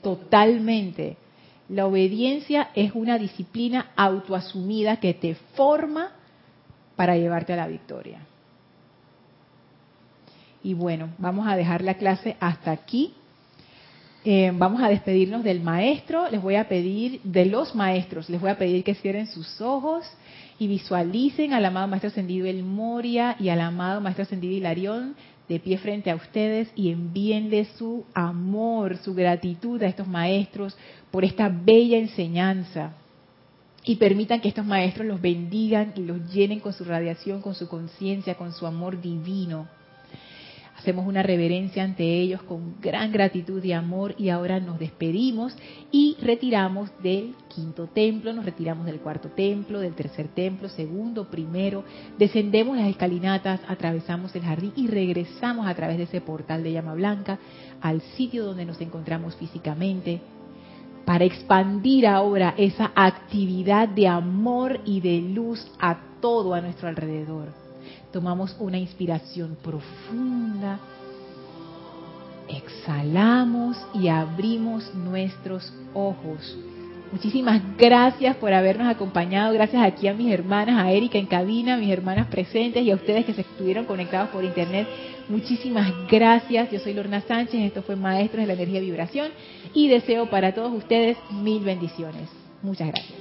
Speaker 1: Totalmente. La obediencia es una disciplina autoasumida que te forma para llevarte a la victoria. Y bueno, vamos a dejar la clase hasta aquí. Eh, vamos a despedirnos del maestro. Les voy a pedir, de los maestros, les voy a pedir que cierren sus ojos y visualicen al amado Maestro Ascendido El Moria y al amado Maestro Ascendido Hilarión de pie frente a ustedes y envíenle su amor, su gratitud a estos maestros por esta bella enseñanza. Y permitan que estos maestros los bendigan y los llenen con su radiación, con su conciencia, con su amor divino Hacemos una reverencia ante ellos con gran gratitud y amor y ahora nos despedimos y retiramos del quinto templo, nos retiramos del cuarto templo, del tercer templo, segundo, primero, descendemos las escalinatas, atravesamos el jardín y regresamos a través de ese portal de llama blanca al sitio donde nos encontramos físicamente para expandir ahora esa actividad de amor y de luz a todo a nuestro alrededor Tomamos una inspiración profunda, exhalamos y abrimos nuestros ojos. Muchísimas gracias por habernos acompañado. Gracias aquí a mis hermanas, a Erika en cabina, a mis hermanas presentes y a ustedes que se estuvieron conectados por internet. Muchísimas gracias. Yo soy Lorna Sánchez. Esto fue Maestros de la Energía y Vibración. Y deseo para todos ustedes mil bendiciones. Muchas gracias.